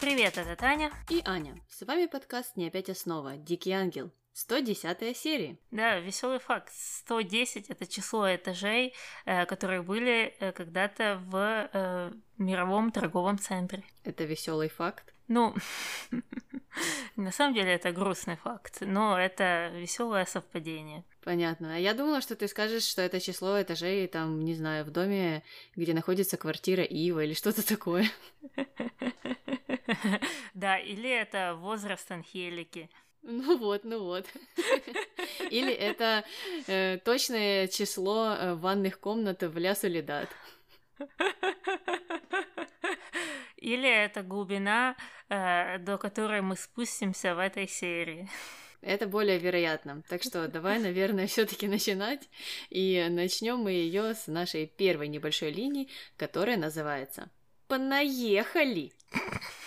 Привет, это Таня. И Аня. С вами подкаст «Не опять основа. Дикий ангел». 110 серия. Да, веселый факт. 110 это число этажей, э, которые были э, когда-то в э, мировом торговом центре. Это веселый факт. Ну, на самом деле это грустный факт, но это веселое совпадение. Понятно. А я думала, что ты скажешь, что это число этажей, там, не знаю, в доме, где находится квартира Ива или что-то такое. Да, или это возраст Анхелики. Ну вот, ну вот. Или это э, точное число э, ванных комнат в Ля Солидат. Или это глубина, э, до которой мы спустимся в этой серии. Это более вероятно. Так что давай, наверное, все-таки начинать. И начнем мы ее с нашей первой небольшой линии, которая называется Понаехали!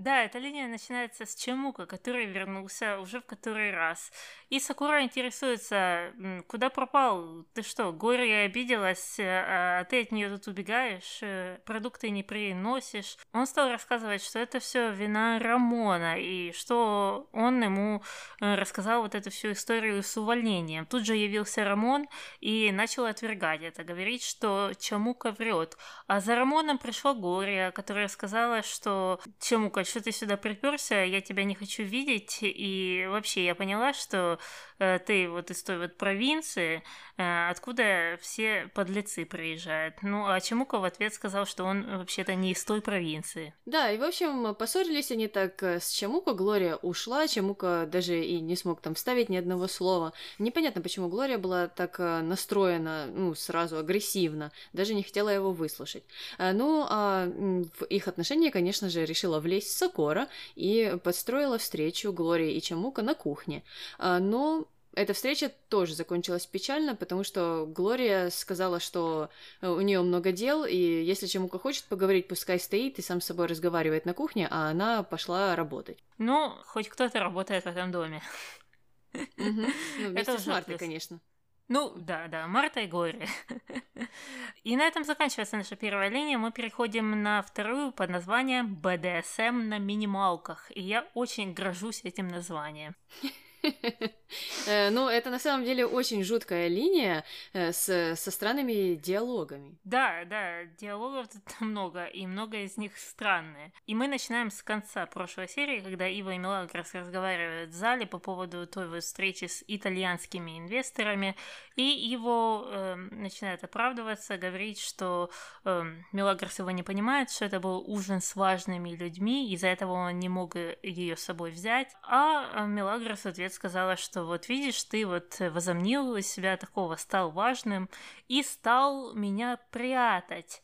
Да, эта линия начинается с Чемука, который вернулся уже в который раз. И Сакура интересуется, куда пропал? Ты что, горе обиделась, э, а ты от нее тут убегаешь, э, продукты не приносишь. Он стал рассказывать, что это все вина Рамона, и что он ему э, рассказал вот эту всю историю с увольнением. Тут же явился Рамон и начал отвергать это, говорить, что Чемука врет. А за Рамоном пришло горе, которое сказала, что Чемука что ты сюда приперся, я тебя не хочу видеть, и вообще я поняла, что э, ты вот из той вот провинции, э, откуда все подлецы приезжают. Ну, а Чемука в ответ сказал, что он вообще-то не из той провинции. Да, и в общем, поссорились они так э, с Чемука, Глория ушла, Чемука даже и не смог там вставить ни одного слова. Непонятно, почему Глория была так э, настроена, ну, сразу агрессивно, даже не хотела его выслушать. Э, ну, а в их отношения, конечно же, решила влезть Сокора и подстроила встречу Глории и Чамука на кухне. А, но эта встреча тоже закончилась печально, потому что Глория сказала, что у нее много дел, и если Чамука хочет поговорить, пускай стоит и сам с собой разговаривает на кухне, а она пошла работать. Ну, хоть кто-то работает в этом доме. Ну, вместе с Мартой, конечно. Ну, да, да, Марта и Горе. И на этом заканчивается наша первая линия. Мы переходим на вторую под названием BDSM на минималках. И я очень грожусь этим названием. Э, ну, это на самом деле очень жуткая линия э, с, со странными диалогами. Да, да, диалогов тут много, и много из них странные. И мы начинаем с конца прошлой серии, когда Ива и Мелагрос разговаривают в зале по поводу той вот встречи с итальянскими инвесторами, и его э, начинает оправдываться, говорить, что э, Мелагрос его не понимает, что это был ужин с важными людьми, из-за этого он не мог ее с собой взять, а Мелагрос в ответ сказала, что вот видишь, ты вот возомнил из себя такого, стал важным и стал меня прятать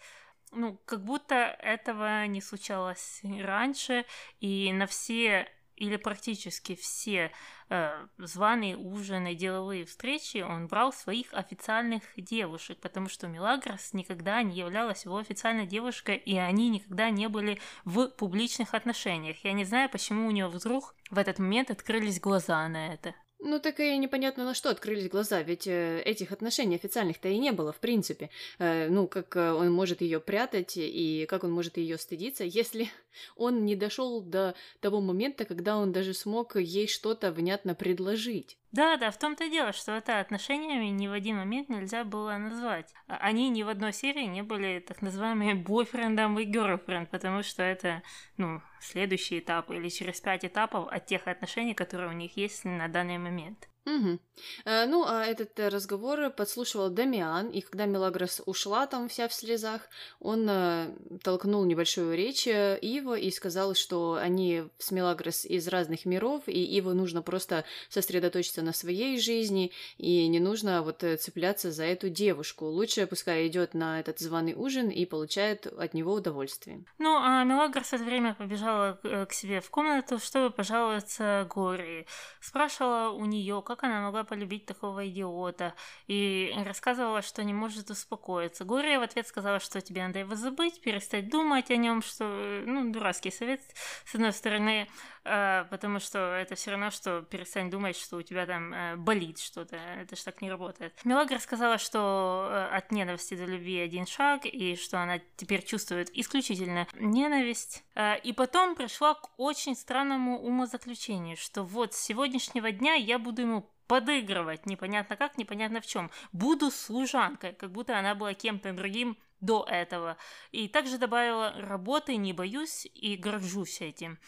ну, как будто этого не случалось раньше, и на все или практически все э, званые ужины, деловые встречи он брал своих официальных девушек, потому что Мелагрос никогда не являлась его официальной девушкой, и они никогда не были в публичных отношениях. Я не знаю, почему у него вдруг в этот момент открылись глаза на это. Ну, так и непонятно, на что открылись глаза, ведь э, этих отношений официальных-то и не было, в принципе. Э, ну, как э, он может ее прятать и как он может ее стыдиться, если он не дошел до того момента, когда он даже смог ей что-то внятно предложить. Да, да, в том-то и дело, что это отношениями ни в один момент нельзя было назвать. А они ни в одной серии не были так называемыми бойфрендом и герлфренд, потому что это, ну, следующий этап или через пять этапов от тех отношений, которые у них есть на данный момент. Угу. Ну, а этот э, разговор подслушивал Дамиан, и когда Мелагрос ушла там вся в слезах, он э, толкнул небольшую речь Иву и сказал, что они с Мелагрос из разных миров, и Иву нужно просто сосредоточиться на своей жизни, и не нужно вот цепляться за эту девушку. Лучше пускай идет на этот званый ужин и получает от него удовольствие. Ну, а Мелагрос это время побежала к себе в комнату, чтобы пожаловаться Гори. Спрашивала у нее, как как она могла полюбить такого идиота, и рассказывала, что не может успокоиться. Глория в ответ сказала, что тебе надо его забыть, перестать думать о нем, что, ну, дурацкий совет, с одной стороны, э, потому что это все равно, что перестань думать, что у тебя там э, болит что-то, это ж так не работает. Мелагра сказала, что э, от ненависти до любви один шаг, и что она теперь чувствует исключительно ненависть. Э, и потом пришла к очень странному умозаключению, что вот с сегодняшнего дня я буду ему подыгрывать, непонятно как, непонятно в чем. Буду служанкой, как будто она была кем-то другим до этого. И также добавила работы не боюсь и горжусь этим.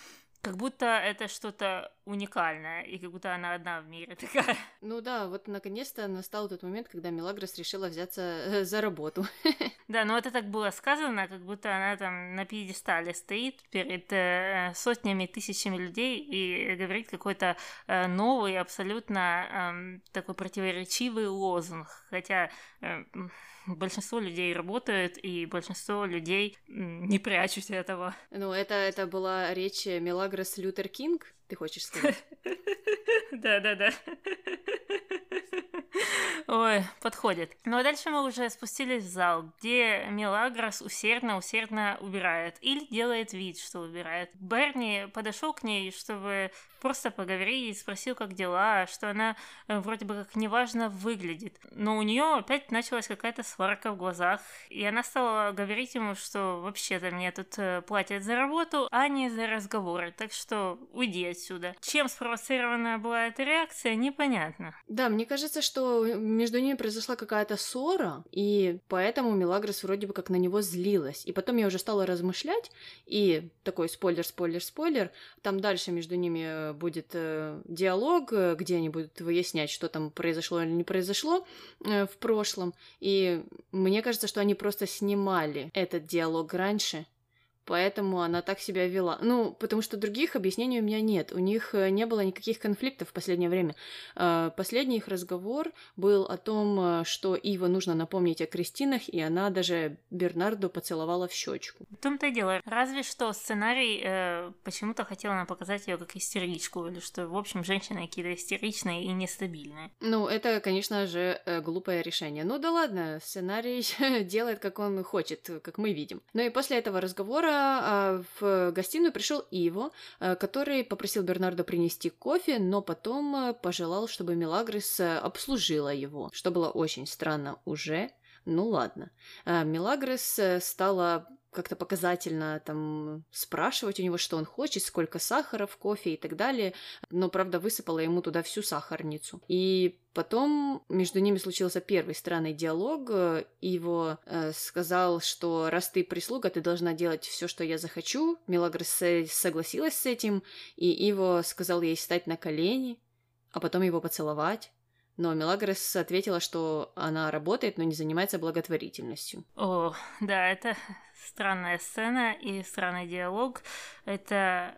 Как будто это что-то уникальное, и как будто она одна в мире такая. Ну да, вот наконец-то настал тот момент, когда Мелагрос решила взяться э, за работу. Да, но это так было сказано, как будто она там на пьедестале стоит перед э, сотнями, тысячами людей и говорит какой-то э, новый, абсолютно э, такой противоречивый лозунг. Хотя э, большинство людей работают, и большинство людей не прячут этого. Ну, это, это была речь Мелагрос Лютер Кинг, ты хочешь сказать? Да-да-да. Ой, подходит. Ну а дальше мы уже спустились в зал, где Мелагрос усердно-усердно убирает или делает вид, что убирает. Берни подошел к ней, чтобы просто поговорить, и спросил, как дела, что она э, вроде бы как неважно выглядит. Но у нее опять началась какая-то сварка в глазах, и она стала говорить ему, что вообще-то мне тут э, платят за работу, а не за разговоры, так что уйди отсюда. Чем спровоцирована была эта реакция, непонятно. Да, мне кажется, что между ними произошла какая-то ссора, и поэтому Мелагрос вроде бы как на него злилась. И потом я уже стала размышлять, и такой спойлер, спойлер, спойлер, там дальше между ними э, будет э, диалог, э, где они будут выяснять, что там произошло или не произошло э, в прошлом. И мне кажется, что они просто снимали этот диалог раньше, поэтому она так себя вела. Ну, потому что других объяснений у меня нет. У них э, не было никаких конфликтов в последнее время. Э, последний их разговор был о том, э, что Ива нужно напомнить о Кристинах, и она даже Бернарду поцеловала в щечку. В том-то и дело. Разве что сценарий э, почему-то хотел нам показать ее как истеричку, или что, в общем, женщины какие-то истеричные и нестабильные. Ну, это, конечно же, глупое решение. Ну да ладно, сценарий делает, как он хочет, как мы видим. Ну и после этого разговора а, в гостиную пришел Иво, а, который попросил Бернардо принести кофе, но потом а, пожелал, чтобы Мелагрис обслужила его, что было очень странно уже. Ну ладно. Мелагрис стала как-то показательно там спрашивать у него, что он хочет, сколько сахара в кофе и так далее, но, правда, высыпала ему туда всю сахарницу. И потом между ними случился первый странный диалог, его э, сказал, что раз ты прислуга, ты должна делать все, что я захочу. Мелагрос согласилась с этим, и его сказал ей встать на колени, а потом его поцеловать. Но Мелагрос ответила, что она работает, но не занимается благотворительностью. О, да, это странная сцена и странный диалог. Это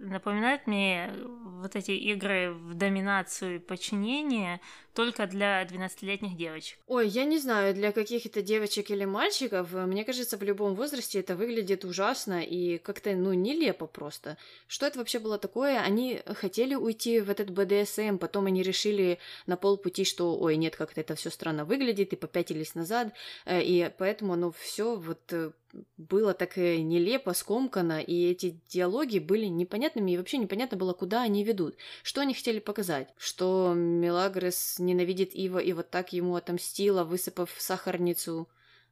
напоминает мне вот эти игры в доминацию и подчинение только для 12-летних девочек. Ой, я не знаю, для каких-то девочек или мальчиков, мне кажется, в любом возрасте это выглядит ужасно и как-то, ну, нелепо просто. Что это вообще было такое? Они хотели уйти в этот БДСМ, потом они решили на полпути, что, ой, нет, как-то это все странно выглядит, и попятились назад, э, и поэтому оно все вот э, было так нелепо, скомкано, и эти диалоги были непонятными, и вообще непонятно было, куда они ведут. Что они хотели показать? Что Мелагрос ненавидит Ива и вот так ему отомстила, высыпав сахарницу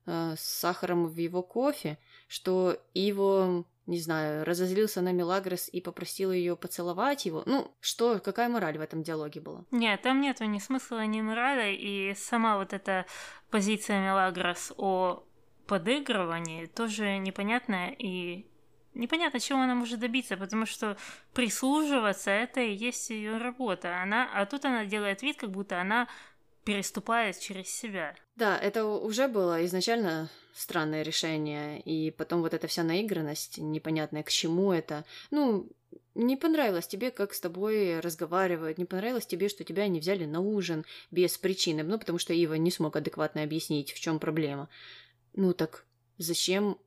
э, с сахаром в его кофе? Что Иво не знаю, разозлился на Мелагрос и попросил ее поцеловать его. Ну, что, какая мораль в этом диалоге была? Нет, там нету ни смысла, ни морали, и сама вот эта позиция Мелагрос о подыгрывании тоже непонятная и непонятно, чего она может добиться, потому что прислуживаться это и есть ее работа. Она, а тут она делает вид, как будто она переступает через себя. Да, это уже было изначально странное решение, и потом вот эта вся наигранность, непонятная к чему это. Ну, не понравилось тебе, как с тобой разговаривают, не понравилось тебе, что тебя не взяли на ужин без причины, ну, потому что Ива не смог адекватно объяснить, в чем проблема. Ну так зачем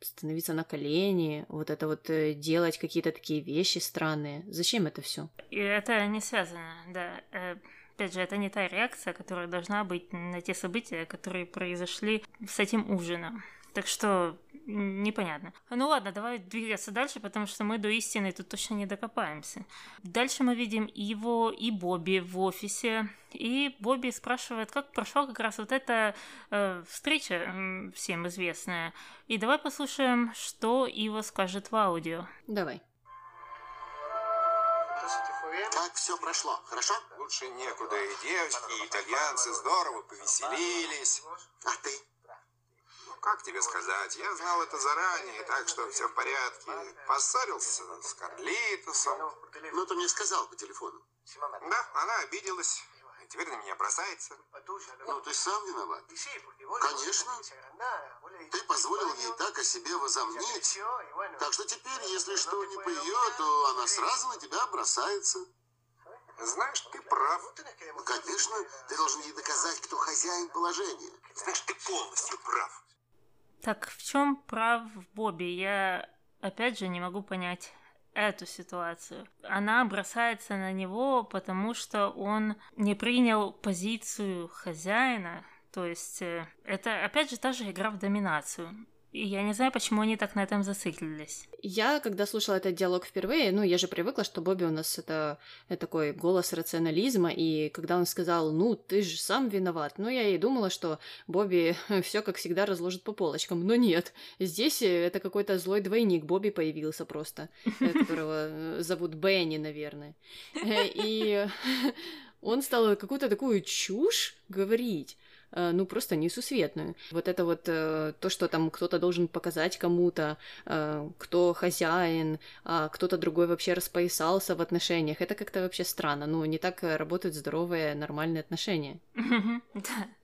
становиться на колени, вот это вот э, делать какие-то такие вещи странные. Зачем это все? И это не связано, да. Э, опять же, это не та реакция, которая должна быть на те события, которые произошли с этим ужином. Так что непонятно. Ну ладно, давай двигаться дальше, потому что мы до истины тут точно не докопаемся. Дальше мы видим его и Бобби в офисе. И Бобби спрашивает, как прошла как раз вот эта э, встреча всем известная. И давай послушаем, что Ива скажет в аудио. Давай. Как все прошло, хорошо? Лучше некуда. И девочки, и итальянцы здорово повеселились. А ты? Как тебе сказать? Я знал это заранее, так что все в порядке. Поссорился с Карлитосом. Ну, ты мне сказал по телефону. Да, она обиделась. И теперь на меня бросается. Ну, ты сам виноват. Конечно. Ты позволил ей так о себе возомнить. Так что теперь, если что не по ее, то она сразу на тебя бросается. Знаешь, ты прав. Ну, конечно, ты должен ей доказать, кто хозяин положения. Знаешь, ты полностью прав. Так в чем прав Бобби? Я опять же не могу понять эту ситуацию. Она бросается на него, потому что он не принял позицию хозяина. То есть э, это опять же та же игра в доминацию. И я не знаю, почему они так на этом зациклились. Я, когда слушала этот диалог впервые, ну, я же привыкла, что Бобби у нас это, это такой голос рационализма, и когда он сказал, ну, ты же сам виноват, ну, я и думала, что Бобби все как всегда разложит по полочкам, но нет. Здесь э, это какой-то злой двойник Бобби появился просто, э, которого э, зовут Бенни, наверное. И он стал какую-то такую чушь говорить. Э, ну, просто несусветную. Вот это вот э, то, что там кто-то должен показать кому-то, э, кто хозяин, а кто-то другой вообще распоясался в отношениях, это как-то вообще странно. Ну, не так работают здоровые, нормальные отношения.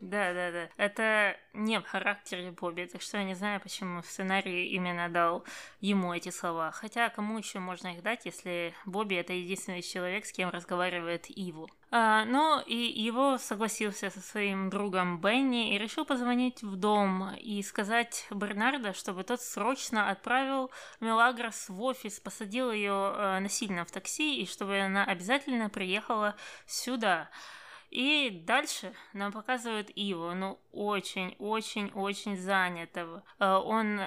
Да, да, да. Это не в характере Бобби, так что я не знаю, почему сценарий именно дал ему эти слова. Хотя кому еще можно их дать, если Бобби это единственный человек, с кем разговаривает Иву. А, но и его согласился со своим другом Бенни и решил позвонить в дом и сказать Бернарда, чтобы тот срочно отправил Мелагрос в офис, посадил ее э, насильно в такси и чтобы она обязательно приехала сюда. И дальше нам показывают Иву, ну очень-очень-очень занятого. Э, он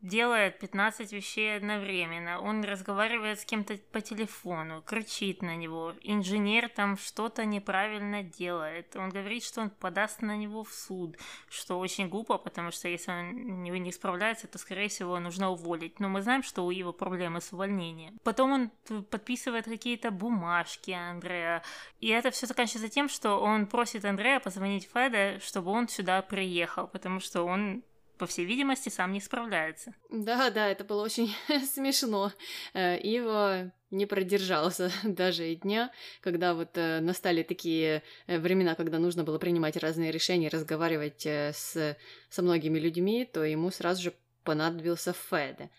делает 15 вещей одновременно. Он разговаривает с кем-то по телефону, кричит на него. Инженер там что-то неправильно делает. Он говорит, что он подаст на него в суд, что очень глупо, потому что если он не справляется, то, скорее всего, нужно уволить. Но мы знаем, что у его проблемы с увольнением. Потом он подписывает какие-то бумажки Андрея. И это все заканчивается тем, что он просит Андрея позвонить Феде, чтобы он сюда приехал, потому что он по всей видимости, сам не справляется. Да, да, это было очень смешно. Э, Ива не продержался даже и дня, когда вот э, настали такие э, времена, когда нужно было принимать разные решения, разговаривать с, со многими людьми, то ему сразу же понадобился Феде.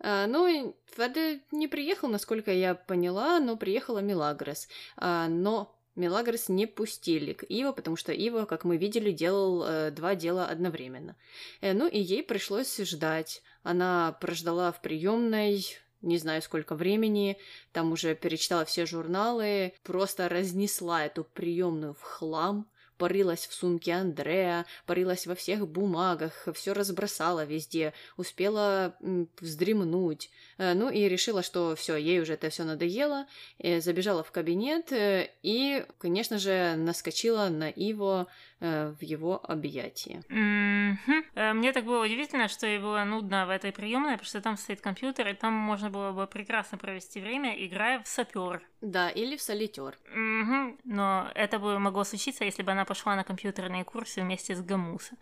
Ну, Феде не приехал, насколько я поняла, но приехала Милагрос. Но Мелагрос не пустили к Иво, потому что Ива, как мы видели, делал э, два дела одновременно. Э, ну и ей пришлось ждать. Она прождала в приемной не знаю сколько времени, там уже перечитала все журналы, просто разнесла эту приемную в хлам, порылась в сумке Андрея, порылась во всех бумагах, все разбросала везде, успела вздремнуть. Э, ну и решила, что все, ей уже это все надоело, забежала в кабинет э, и, конечно же, наскочила на Э, в его объятия. Mm-hmm. Мне так было удивительно, что ей было нудно в этой приемной, потому что там стоит компьютер, и там можно было бы прекрасно провести время, играя в сапер. Да, или в солитер. Mm-hmm. Но это бы могло случиться, если бы она пошла на компьютерные курсы вместе с Гамуса.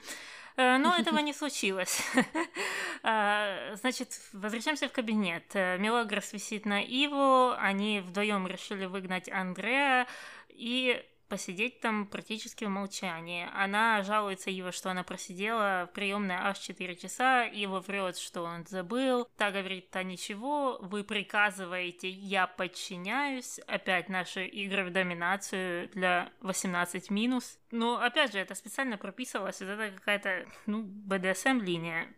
Э, но этого не случилось. Значит, возвращаемся в кабинет. Мелагрос висит на Иву, они вдвоем решили выгнать Андрея, и посидеть там практически в молчании. Она жалуется его, что она просидела в приемной аж 4 часа, его врет, что он забыл. Та говорит, да ничего, вы приказываете, я подчиняюсь. Опять наши игры в доминацию для 18 минус. Но опять же, это специально прописывалось, это какая-то, ну, BDSM-линия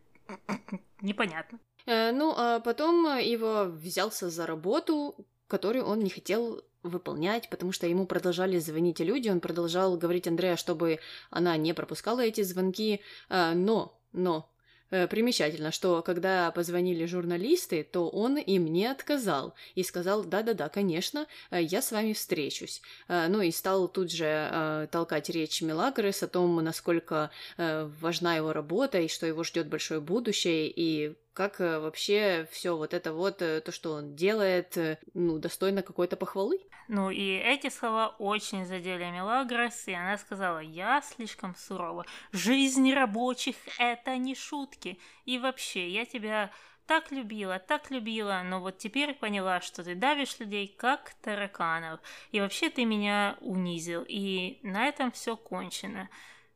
непонятно. Э, ну, а потом его взялся за работу, которую он не хотел выполнять, потому что ему продолжали звонить люди, он продолжал говорить Андрея, чтобы она не пропускала эти звонки, э, но, но Э, примечательно, что когда позвонили журналисты, то он им не отказал и сказал, да-да-да, конечно, э, я с вами встречусь. Э, ну и стал тут же толкать речь Мелагрос о том, насколько важна его работа и что его ждет большое будущее, и как вообще все вот это вот, то, что он делает, ну, достойно какой-то похвалы. Ну и эти слова очень задели Мелагрос, и она сказала, я слишком сурова. Жизнь рабочих — это не шутки. И вообще, я тебя так любила, так любила, но вот теперь поняла, что ты давишь людей как тараканов. И вообще ты меня унизил. И на этом все кончено.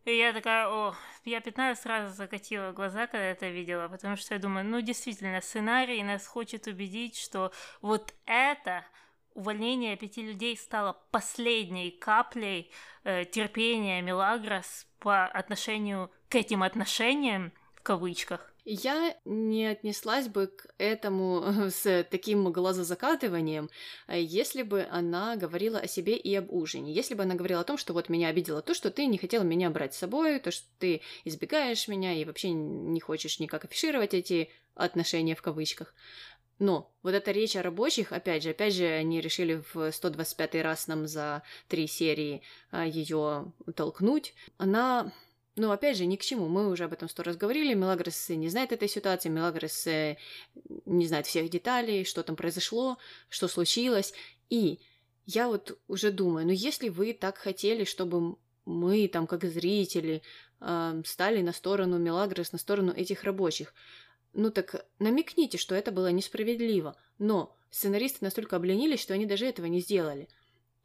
И я такая, о, я 15 раз закатила глаза, когда это видела, потому что я думаю, ну действительно, сценарий нас хочет убедить, что вот это увольнение пяти людей стало последней каплей э, терпения Мелагрос по отношению к этим отношениям, в кавычках. Я не отнеслась бы к этому с таким глазозакатыванием, если бы она говорила о себе и об ужине. Если бы она говорила о том, что вот меня обидело то, что ты не хотела меня брать с собой, то, что ты избегаешь меня и вообще не хочешь никак афишировать эти отношения в кавычках. Но вот эта речь о рабочих, опять же, опять же, они решили в 125 раз нам за три серии а, ее толкнуть. Она ну, опять же, ни к чему. Мы уже об этом сто раз говорили. Мелагрос не знает этой ситуации, Мелагрос не знает всех деталей, что там произошло, что случилось. И я вот уже думаю, ну, если вы так хотели, чтобы мы, там, как зрители, стали на сторону Мелагрос, на сторону этих рабочих, ну так намекните, что это было несправедливо. Но сценаристы настолько обленились, что они даже этого не сделали.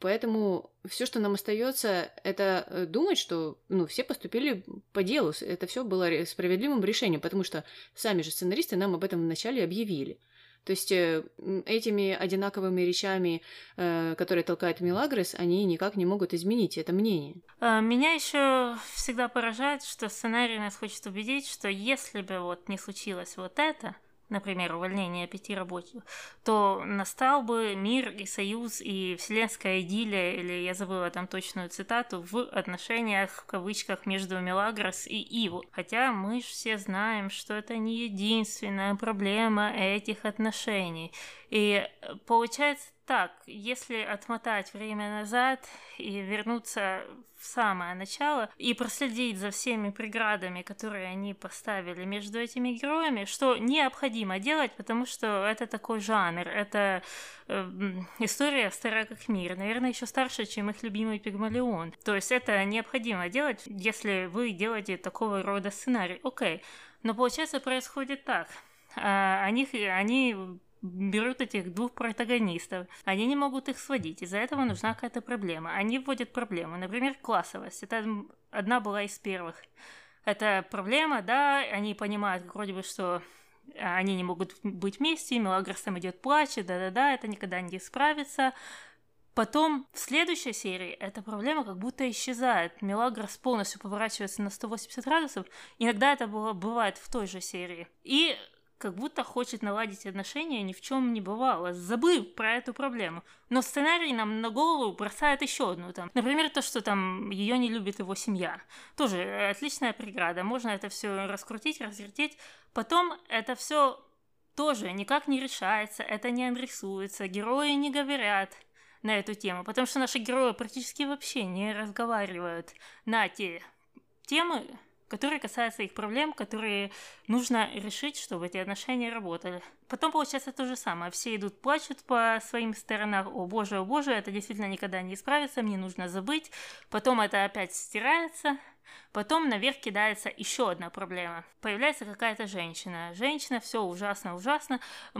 Поэтому все, что нам остается, это э, думать, что ну, все поступили по делу. Это все было справедливым решением, потому что сами же сценаристы нам об этом вначале объявили. То есть э, этими одинаковыми речами, э, которые толкает Милагрес, они никак не могут изменить это мнение. А, меня еще всегда поражает, что сценарий нас хочет убедить, что если бы вот не случилось вот это, например, увольнение пяти рабочих, то настал бы мир и союз и вселенская идиллия, или я забыла там точную цитату, в отношениях, в кавычках, между Мелагрос и Иву. Хотя мы же все знаем, что это не единственная проблема этих отношений. И получается так, если отмотать время назад и вернуться в самое начало и проследить за всеми преградами, которые они поставили между этими героями, что необходимо делать, потому что это такой жанр, это э, история старая как мир, наверное, еще старше, чем их любимый Пигмалион. То есть это необходимо делать, если вы делаете такого рода сценарий. Окей, но получается происходит так. А, они, они берут этих двух протагонистов, они не могут их сводить, из-за этого нужна какая-то проблема. Они вводят проблему, например, классовость. Это одна была из первых. Это проблема, да, они понимают вроде бы, что они не могут быть вместе, Мелагрос там идет плачет, да-да-да, это никогда не исправится. Потом в следующей серии эта проблема как будто исчезает. Мелагрос полностью поворачивается на 180 градусов. Иногда это было, бывает в той же серии. И как будто хочет наладить отношения ни в чем не бывало, забыв про эту проблему. Но сценарий нам на голову бросает еще одну там. Например, то, что там ее не любит его семья. Тоже отличная преграда. Можно это все раскрутить, развертеть. Потом это все тоже никак не решается, это не адресуется, герои не говорят на эту тему, потому что наши герои практически вообще не разговаривают на те темы, которые касаются их проблем, которые нужно решить, чтобы эти отношения работали. Потом получается то же самое. Все идут, плачут по своим сторонам. О боже, о боже, это действительно никогда не исправится, мне нужно забыть. Потом это опять стирается. Потом наверх кидается еще одна проблема. Появляется какая-то женщина. Женщина, все ужасно, ужасно.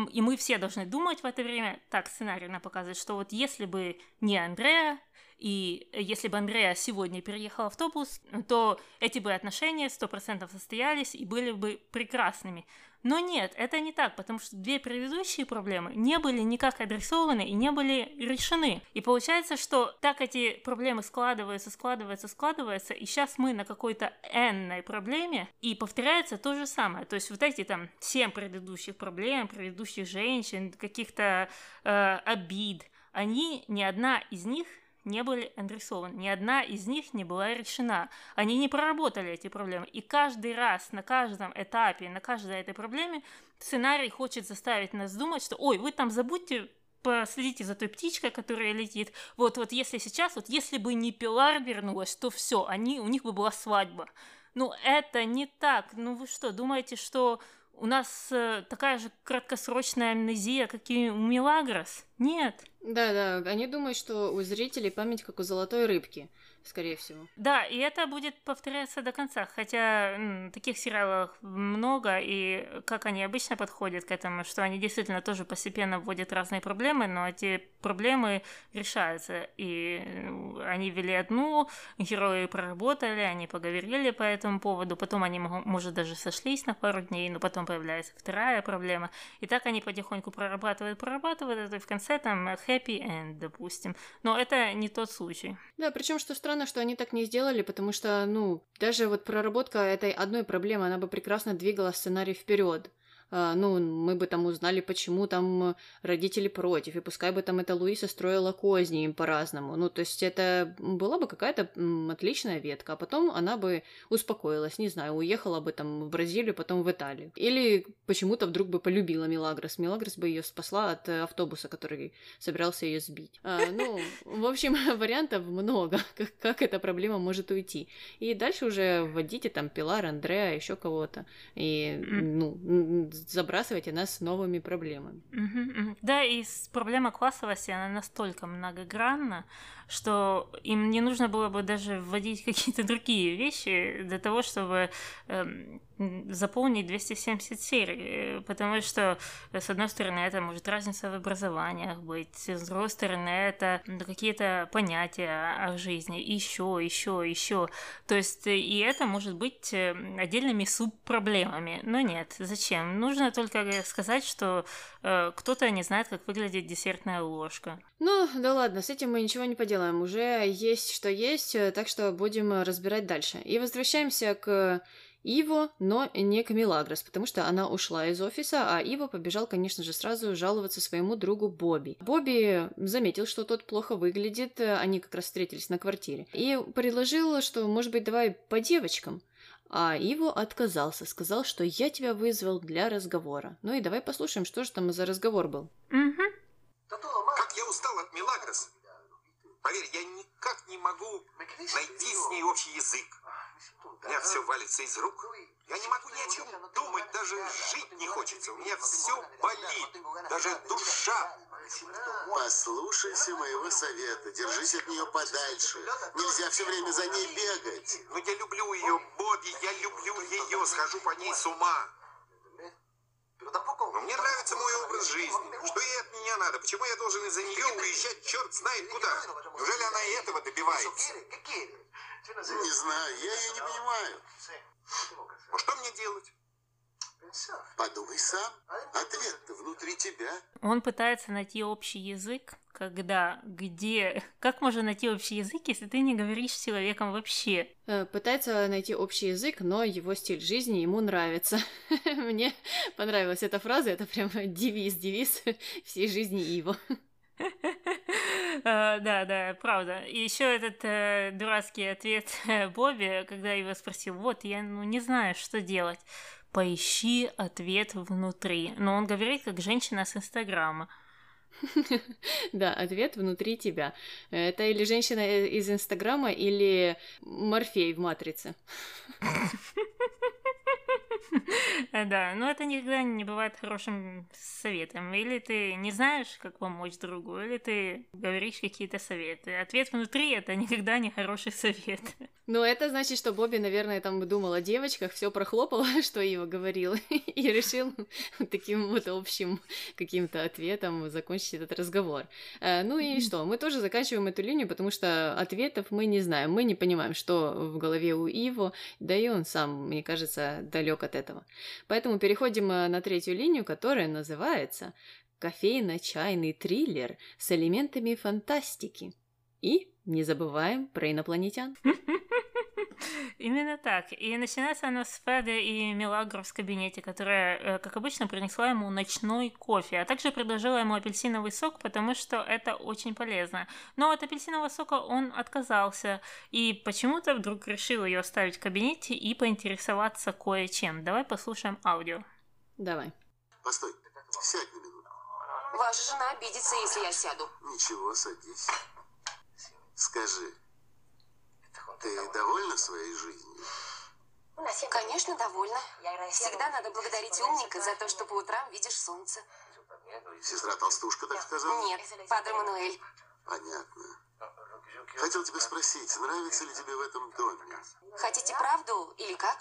И мы все должны думать в это время, так сценарий нам показывает, что вот если бы не Андрея, И если бы Андреа сегодня переехал автобус, то эти бы отношения сто процентов состоялись и были бы прекрасными. Но нет, это не так, потому что две предыдущие проблемы не были никак адресованы и не были решены. И получается, что так эти проблемы складываются, складываются, складываются, и сейчас мы на какой-то энной проблеме, и повторяется то же самое. То есть вот эти там семь предыдущих проблем, предыдущих женщин, каких-то э, обид, они, ни одна из них не были адресованы. Ни одна из них не была решена. Они не проработали эти проблемы. И каждый раз, на каждом этапе, на каждой этой проблеме сценарий хочет заставить нас думать, что «Ой, вы там забудьте последите за той птичкой, которая летит. Вот, вот если сейчас, вот если бы не Пилар вернулась, то все, они, у них бы была свадьба. Ну, это не так. Ну, вы что, думаете, что у нас э, такая же краткосрочная амнезия, как и у Милагрос? Нет. Да-да, они думают, что у зрителей память как у золотой рыбки скорее всего. Да, и это будет повторяться до конца, хотя м, таких сериалов много, и как они обычно подходят к этому, что они действительно тоже постепенно вводят разные проблемы, но эти проблемы решаются, и э, они ввели одну, герои проработали, они поговорили по этому поводу, потом они, может, даже сошлись на пару дней, но потом появляется вторая проблема, и так они потихоньку прорабатывают, прорабатывают, и в конце там happy end, допустим. Но это не тот случай. Да, причем что странно, что они так не сделали, потому что, ну, даже вот проработка этой одной проблемы, она бы прекрасно двигала сценарий вперед. А, ну, мы бы там узнали, почему там родители против, и пускай бы там эта Луиса строила козни им по-разному. Ну, то есть это была бы какая-то отличная ветка, а потом она бы успокоилась, не знаю, уехала бы там в Бразилию, потом в Италию. Или почему-то вдруг бы полюбила Милагрос. Милагрос бы ее спасла от автобуса, который собирался ее сбить. А, ну, в общем, вариантов много, как, как эта проблема может уйти. И дальше уже вводите там Пилар, Андреа, еще кого-то. И, ну, забрасывайте нас новыми проблемами. Да, и проблема классовости, она настолько многогранна, что им не нужно было бы даже вводить какие-то другие вещи для того, чтобы э, заполнить 270 серий, потому что, с одной стороны, это может разница в образованиях быть, с другой стороны, это какие-то понятия о жизни, еще, еще, еще. То есть, и это может быть э, отдельными субпроблемами. Но нет, зачем? Нужно только сказать, что э, кто-то не знает, как выглядит десертная ложка. Ну, да ладно, с этим мы ничего не поделаем. Уже есть что есть, э, так что будем разбирать дальше. И возвращаемся к Иво, но не к Милагрос, потому что она ушла из офиса, а Иво побежал, конечно же, сразу жаловаться своему другу Бобби. Бобби заметил, что тот плохо выглядит, они как раз встретились на квартире, и предложил, что, может быть, давай по девочкам. А Иво отказался, сказал, что я тебя вызвал для разговора. Ну и давай послушаем, что же там за разговор был. Угу. Как я устал от Милагрос. Поверь, я никак не могу найти с ней общий язык. У меня все валится из рук. Я не могу ни о чем думать, даже жить не хочется. У меня все болит, даже душа. Послушайся моего совета, держись от нее подальше. Нельзя все время за ней бегать. Но я люблю ее, Бобби, я люблю ее, схожу по ней с ума. Но мне нравится мой образ жизни. Что ей от меня надо? Почему я должен из-за нее уезжать черт знает куда? Неужели она и этого добивается? Не знаю, я ее не понимаю. Что мне делать? Подумай сам. Ответ внутри тебя. Он пытается найти общий язык, когда, где... Как можно найти общий язык, если ты не говоришь с человеком вообще? Э, пытается найти общий язык, но его стиль жизни ему нравится. Мне понравилась эта фраза, это прям девиз-девиз всей жизни его. Да, да, правда. И еще этот э, дурацкий ответ Бобби, когда его спросил, вот, я ну, не знаю, что делать. Поищи ответ внутри. Но он говорит, как женщина с Инстаграма. Да, ответ внутри тебя. Это или женщина из Инстаграма, или Морфей в Матрице. Да, но это никогда не бывает хорошим советом. Или ты не знаешь, как помочь другу, или ты говоришь какие-то советы. Ответ внутри — это никогда не хороший совет. Ну, это значит, что Бобби, наверное, там думал о девочках, все прохлопал, что Ива говорила, и решил таким вот общим каким-то ответом закончить этот разговор. Э, ну и что, мы тоже заканчиваем эту линию, потому что ответов мы не знаем, мы не понимаем, что в голове у Иво, да и он сам, мне кажется, далек от этого. Поэтому переходим э, на третью линию, которая называется «Кофейно-чайный триллер с элементами фантастики». И не забываем про инопланетян. Именно так. И начинается оно с Феды и Мелагру в кабинете, которая, э, как обычно, принесла ему ночной кофе, а также предложила ему апельсиновый сок, потому что это очень полезно. Но от апельсинового сока он отказался и почему-то вдруг решил ее оставить в кабинете и поинтересоваться кое-чем. Давай послушаем аудио. Давай. Постой, сядь на минуту. Ваша жена обидится, если я сяду. Ничего, садись. Скажи, ты довольна своей жизнью? Конечно, довольна. Всегда надо благодарить умника за то, что по утрам видишь солнце. Сестра толстушка так сказала? Нет, Падре Мануэль. Понятно. Хотел тебя спросить, нравится ли тебе в этом доме? Хотите правду или как?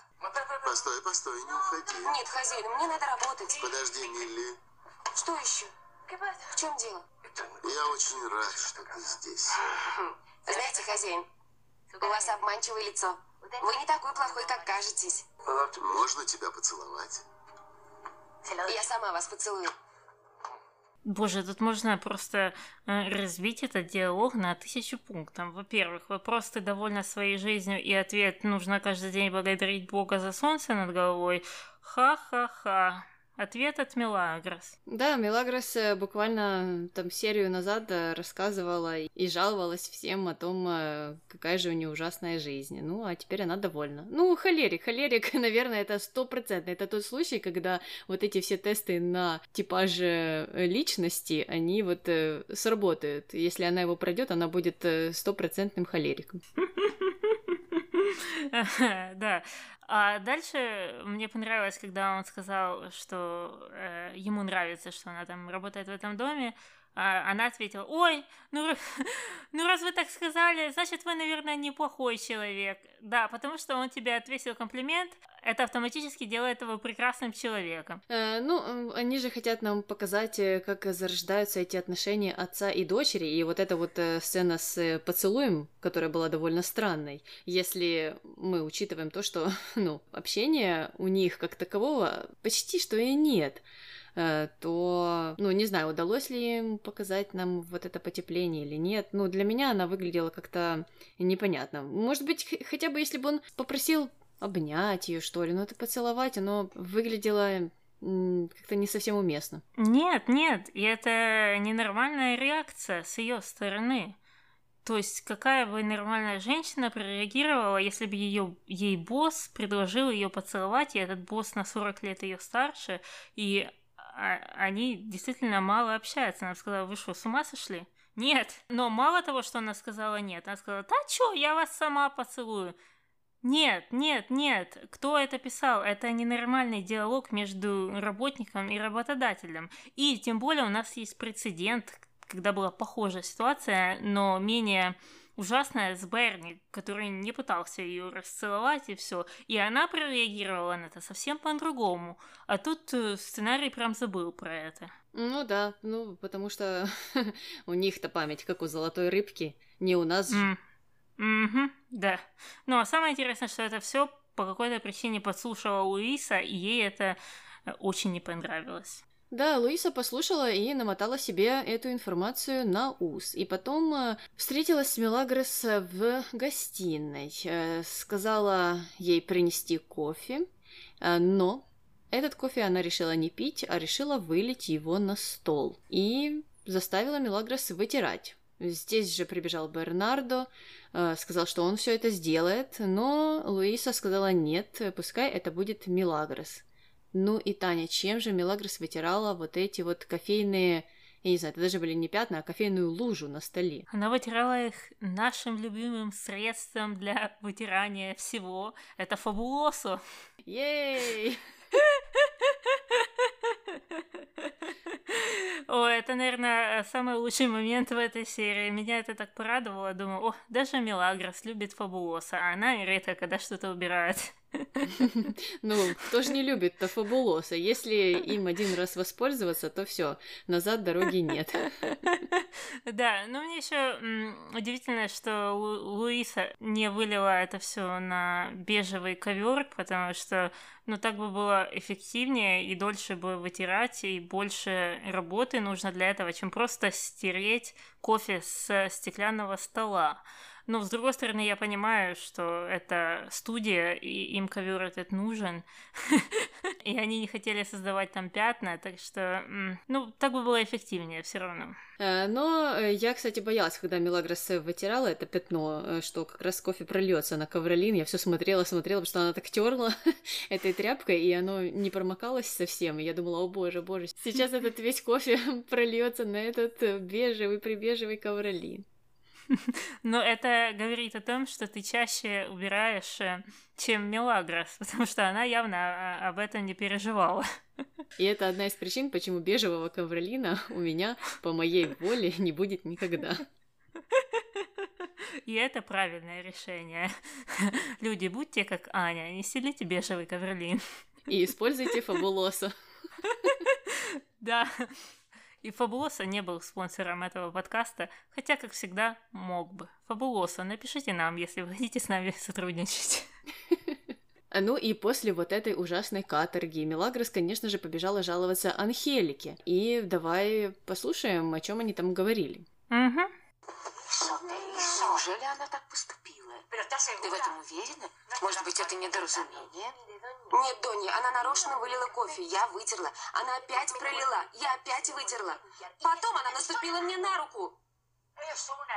Постой, постой, не уходи. Нет, хозяин, мне надо работать. Подожди, Милли. Что еще? В чем дело? Я очень рад, что ты здесь. Знаете, хозяин, у вас обманчивое лицо. Вы не такой плохой, как кажетесь. Можно тебя поцеловать? Я сама вас поцелую. Боже, тут можно просто э, разбить этот диалог на тысячу пунктов. Во-первых, вопрос «ты довольна своей жизнью?» и ответ «нужно каждый день благодарить Бога за солнце над головой?» Ха-ха-ха. Ответ от Мелагрос. Да, Мелагрос э, буквально там серию назад э, рассказывала и жаловалась всем о том, э, какая же у нее ужасная жизнь. Ну, а теперь она довольна. Ну, холерик, холерик, наверное, это стопроцентно. Это тот случай, когда вот эти все тесты на типаж личности, они вот сработают. Если она его пройдет, она будет стопроцентным холериком. Да. А дальше мне понравилось, когда он сказал, что э, ему нравится, что она там работает в этом доме. А она ответила, ой, ну, ну раз вы так сказали, значит вы, наверное, неплохой человек. Да, потому что он тебе ответил комплимент, это автоматически делает его прекрасным человеком. Э, ну, они же хотят нам показать, э, как зарождаются эти отношения отца и дочери, и вот эта вот э, сцена с поцелуем, которая была довольно странной, если мы учитываем то, что, ну, общения у них как такового почти что и нет. Э, то, ну, не знаю, удалось ли им показать нам вот это потепление или нет. Ну, для меня она выглядела как-то непонятно. Может быть, хотя бы если бы он попросил обнять ее, что ли, ну, это поцеловать, оно выглядело как-то не совсем уместно. Нет, нет, и это ненормальная реакция с ее стороны. То есть какая бы нормальная женщина прореагировала, если бы ее, ей босс предложил ее поцеловать, и этот босс на 40 лет ее старше, и они действительно мало общаются. Она сказала, вы что, с ума сошли? Нет. Но мало того, что она сказала нет, она сказала, да чё, я вас сама поцелую. Нет, нет, нет. Кто это писал? Это ненормальный диалог между работником и работодателем. И тем более у нас есть прецедент, когда была похожая ситуация, но менее ужасная с Берни, который не пытался ее расцеловать и все. И она прореагировала на это совсем по-другому. А тут э, сценарий прям забыл про это. Ну да, ну потому что у них-то память, как у золотой рыбки, не у нас же. Угу, да. Ну а самое интересное, что это все по какой-то причине подслушала Луиса, и ей это э, очень не понравилось. Да, Луиса послушала и намотала себе эту информацию на ус. И потом э, встретилась с Мелагрос в гостиной. Э, сказала ей принести кофе, э, но этот кофе она решила не пить, а решила вылить его на стол. И заставила Мелагрос вытирать. Здесь же прибежал Бернардо, сказал, что он все это сделает, но Луиса сказала нет, пускай это будет Мелагрос. Ну и Таня, чем же Мелагрос вытирала вот эти вот кофейные я не знаю, это даже были не пятна, а кофейную лужу на столе. Она вытирала их нашим любимым средством для вытирания всего. Это фабулосо. Ей! О, это, наверное, самый лучший момент в этой серии. Меня это так порадовало. Думаю, о, даже Мелагрос любит Фабулоса, а она редко когда что-то убирает. Ну, кто же не любит-то фабулоса? Если им один раз воспользоваться, то все, назад дороги нет. Да, но мне еще удивительно, что Луиса не вылила это все на бежевый ковер, потому что ну так бы было эффективнее и дольше бы вытирать, и больше работы нужно для этого, чем просто стереть кофе с стеклянного стола. Но, с другой стороны, я понимаю, что это студия, и им ковер этот нужен. И они не хотели создавать там пятна, так что, ну, так бы было эффективнее все равно. Э, но э, я, кстати, боялась, когда Мелагрос вытирала это пятно, э, что как раз кофе прольется на ковролин. Я все смотрела, смотрела, потому что она так терла этой тряпкой, и оно не промокалось совсем. И я думала, о боже, боже, сейчас этот весь кофе прольется на этот бежевый, прибежевый ковролин. Но это говорит о том, что ты чаще убираешь, э, чем Мелагрос, потому что она явно а, об этом не переживала. И это одна из причин, почему бежевого ковролина у меня по моей воле не будет никогда. И это правильное решение. Люди, будьте как Аня, не стелите бежевый ковролин. И используйте фабулоса. Да, и Фабулоса не был спонсором этого подкаста, хотя, как всегда, мог бы. Фабулоса, напишите нам, если вы хотите с нами сотрудничать. Ну и после вот этой ужасной каторги Мелагрос, конечно же, побежала жаловаться Анхелике. И давай послушаем, о чем они там говорили. Угу. Неужели она так поступила? Ты в этом уверена? Может быть, это недоразумение? Нет, Донни, она нарочно вылила кофе. Я вытерла. Она опять пролила. Я опять вытерла. Потом она наступила мне на руку.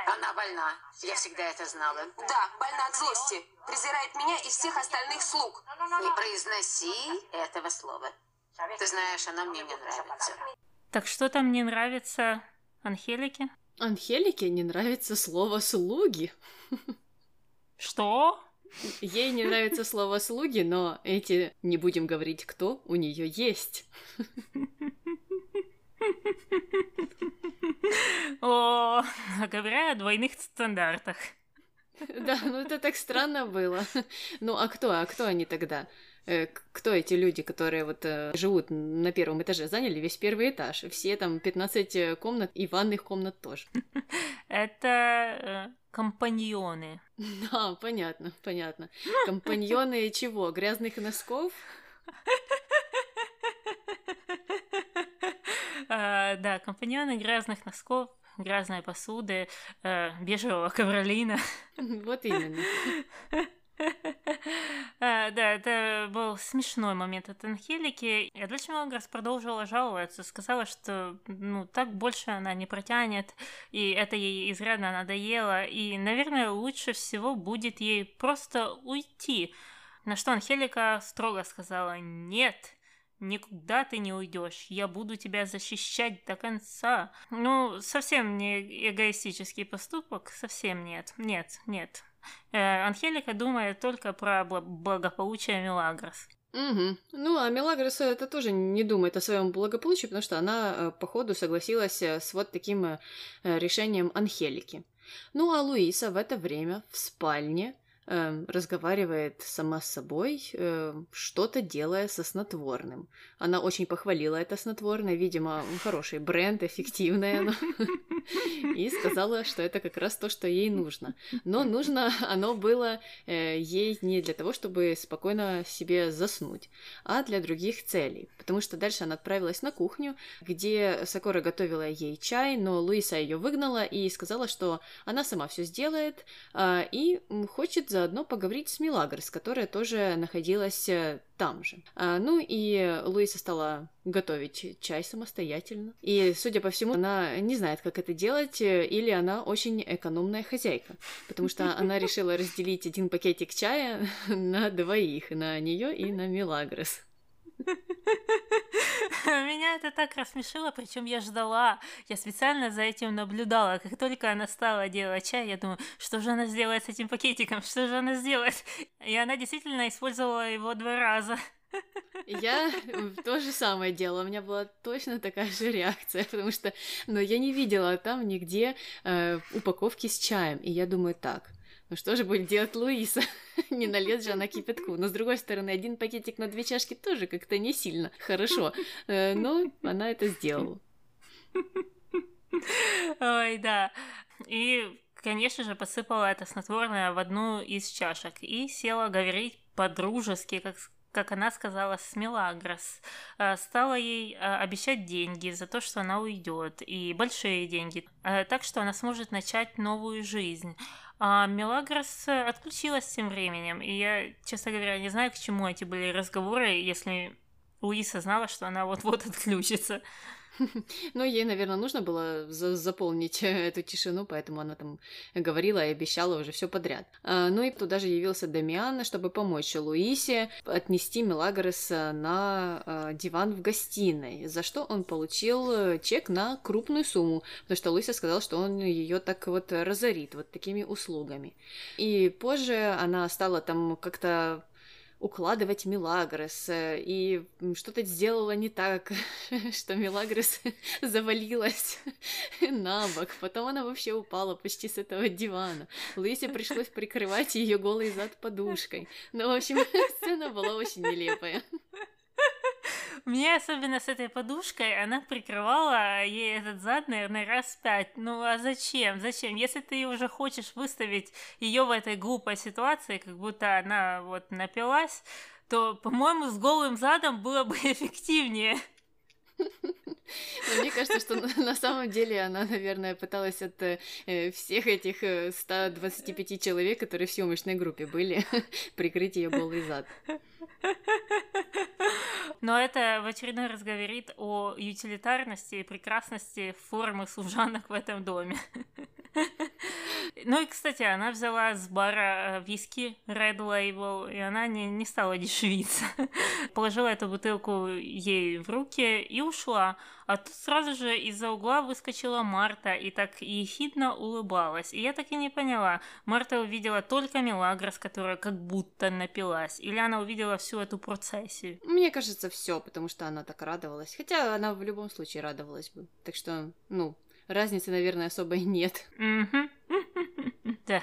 Она больна. Я всегда это знала. Да, больна от злости. Презирает меня и всех остальных слуг. Не произноси этого слова. Ты знаешь, она мне не нравится. Так что там не нравится Анхелике? Анхелике не нравится слово «слуги». Что? Ей не нравится слово «слуги», но эти, не будем говорить кто, у нее есть. О, говоря о двойных стандартах. Да, ну это так странно было. Ну а кто, а кто они тогда? Э, кто эти люди, которые вот э, живут на первом этаже, заняли весь первый этаж? Все там 15 э, комнат и ванных комнат тоже. Это компаньоны. Да, понятно, понятно. Компаньоны чего? Грязных носков? А, да, компаньоны грязных носков, грязной посуды, бежевого ковролина. Вот именно. А, да, это был смешной момент от Анхелики. И дальше Мелграс продолжила жаловаться, сказала, что ну так больше она не протянет, и это ей изрядно надоело, и, наверное, лучше всего будет ей просто уйти. На что Анхелика строго сказала «Нет, Никуда ты не уйдешь, я буду тебя защищать до конца. Ну, совсем не эгоистический поступок, совсем нет. Нет, нет. Э, Анхелика думает только про благополучие Мелагрос. Угу. Ну, а Мелагрос это тоже не думает о своем благополучии, потому что она, э, походу, согласилась э, с вот таким решением Анхелики. Ну, а Луиса в это время в спальне э, разговаривает сама с собой, э, что-то делая со снотворным. Она очень похвалила это снотворное, видимо, хороший бренд, эффективное оно, и сказала, что это как раз то, что ей нужно. Но нужно оно было э, ей не для того, чтобы спокойно себе заснуть, а для других целей. Потому что дальше она отправилась на кухню, где Сакора готовила ей чай, но Луиса ее выгнала и сказала, что она сама все сделает э, и хочет заодно поговорить с Милагрос, которая тоже находилась э, там же. А, ну и Луиса стала готовить чай самостоятельно. И, судя по всему, она не знает, как это делать, э, или она очень экономная хозяйка, потому что она решила разделить один пакетик чая на двоих, на нее и на Милагрос. Меня это так рассмешило, причем я ждала. Я специально за этим наблюдала. Как только она стала делать чай, я думаю, что же она сделает с этим пакетиком? Что же она сделает? И она действительно использовала его два раза. Я то же самое делала, у меня была точно такая же реакция, потому что, но я не видела там нигде э, упаковки с чаем, и я думаю так, ну что же будет делать Луиса? не налет же она кипятку. Но с другой стороны, один пакетик на две чашки тоже как-то не сильно хорошо. Э, но она это сделала. Ой, да. И, конечно же, посыпала это снотворное в одну из чашек и села говорить по-дружески, как как она сказала, с Мелагрос, э, стала ей э, обещать деньги за то, что она уйдет, и большие деньги, так что она сможет начать новую жизнь. А Мелагрос отключилась тем временем, и я, честно говоря, не знаю, к чему эти были разговоры, если Луиса знала, что она вот-вот отключится. Ну, ей, наверное, нужно было за заполнить эту тишину, поэтому она там говорила и обещала уже все подряд. А, ну и туда же явился Дамиан, чтобы помочь Луисе отнести Мелагрос на а, диван в гостиной, за что он получил чек на крупную сумму, потому что Луиса сказал, что он ее так вот разорит вот такими услугами. И позже она стала там как-то укладывать Милагрос, э, и что-то сделала не так, что Милагрос завалилась на бок, потом она вообще упала почти с этого дивана. Луисе пришлось прикрывать ее голый зад подушкой. Ну, в общем, сцена была очень нелепая. Мне особенно с этой подушкой, она прикрывала ей этот зад, наверное, раз пять. Ну а зачем? Зачем? Если ты уже хочешь выставить ее в этой глупой ситуации, как будто она вот напилась, то, по-моему, с голым задом было бы эффективнее. Но мне кажется, что на самом деле она, наверное, пыталась от э, всех этих 125 э, человек, которые в съемочной группе были, прикрыть ее голый зад. Но это в очередной раз говорит о ютилитарности и прекрасности формы служанок в этом доме. Ну и, кстати, она взяла с бара э, виски Red Label, и она не, не стала дешевиться. Положила эту бутылку ей в руки и ушла. А тут сразу же из-за угла выскочила Марта и так ехидно улыбалась. И я так и не поняла, Марта увидела только Мелагрос, которая как будто напилась, или она увидела всю эту процессию? Мне кажется, все, потому что она так радовалась. Хотя она в любом случае радовалась бы. Так что, ну, разницы, наверное, особой нет. Да.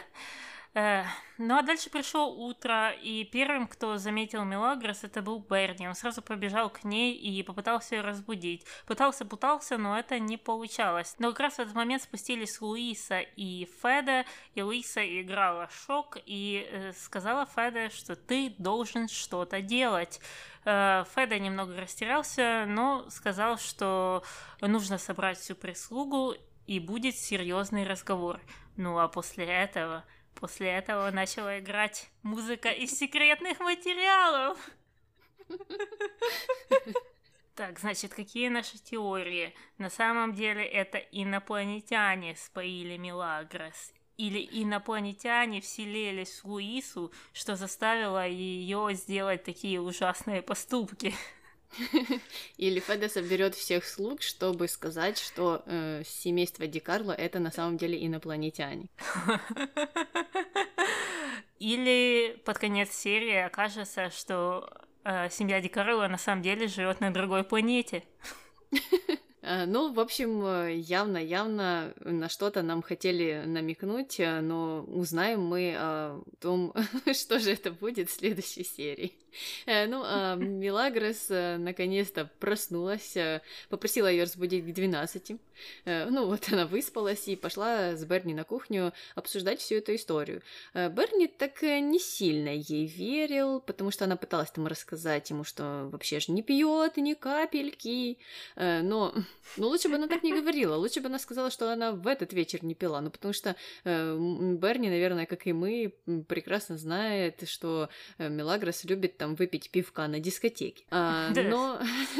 Ну а дальше пришло утро, и первым, кто заметил Мелагрос, это был Берни. Он сразу побежал к ней и попытался ее разбудить. Пытался, пытался, но это не получалось. Но как раз в этот момент спустились Луиса и Феда, и Луиса играла шок и э, сказала Феде, что ты должен что-то делать. Э, Феда немного растерялся, но сказал, что нужно собрать всю прислугу и будет серьезный разговор. Ну а после этого После этого начала играть музыка из секретных материалов. Так, значит, какие наши теории? На самом деле это инопланетяне споили Милагрос. Или инопланетяне вселились в Луису, что заставило ее сделать такие ужасные поступки. Или Феда соберет всех слуг, чтобы сказать, что э, семейство Ди Карло это на самом деле инопланетяне. Или под конец серии окажется, что э, семья Ди Карло на самом деле живет на другой планете. Э, ну, в общем, явно-явно на что-то нам хотели намекнуть, э, но узнаем мы о том, что же это будет в следующей серии. Э, ну, а Милагрос наконец-то проснулась, попросила ее разбудить к 12. Ну, вот она выспалась и пошла с Берни на кухню обсуждать всю эту историю. Берни так не сильно ей верил, потому что она пыталась там рассказать ему, что вообще же не пьет ни капельки, но ну, лучше бы она так не говорила. Лучше бы она сказала, что она в этот вечер не пила. Ну, потому что э, Берни, наверное, как и мы, прекрасно знает, что э, Мелагрос любит там выпить пивка на дискотеке. А, но...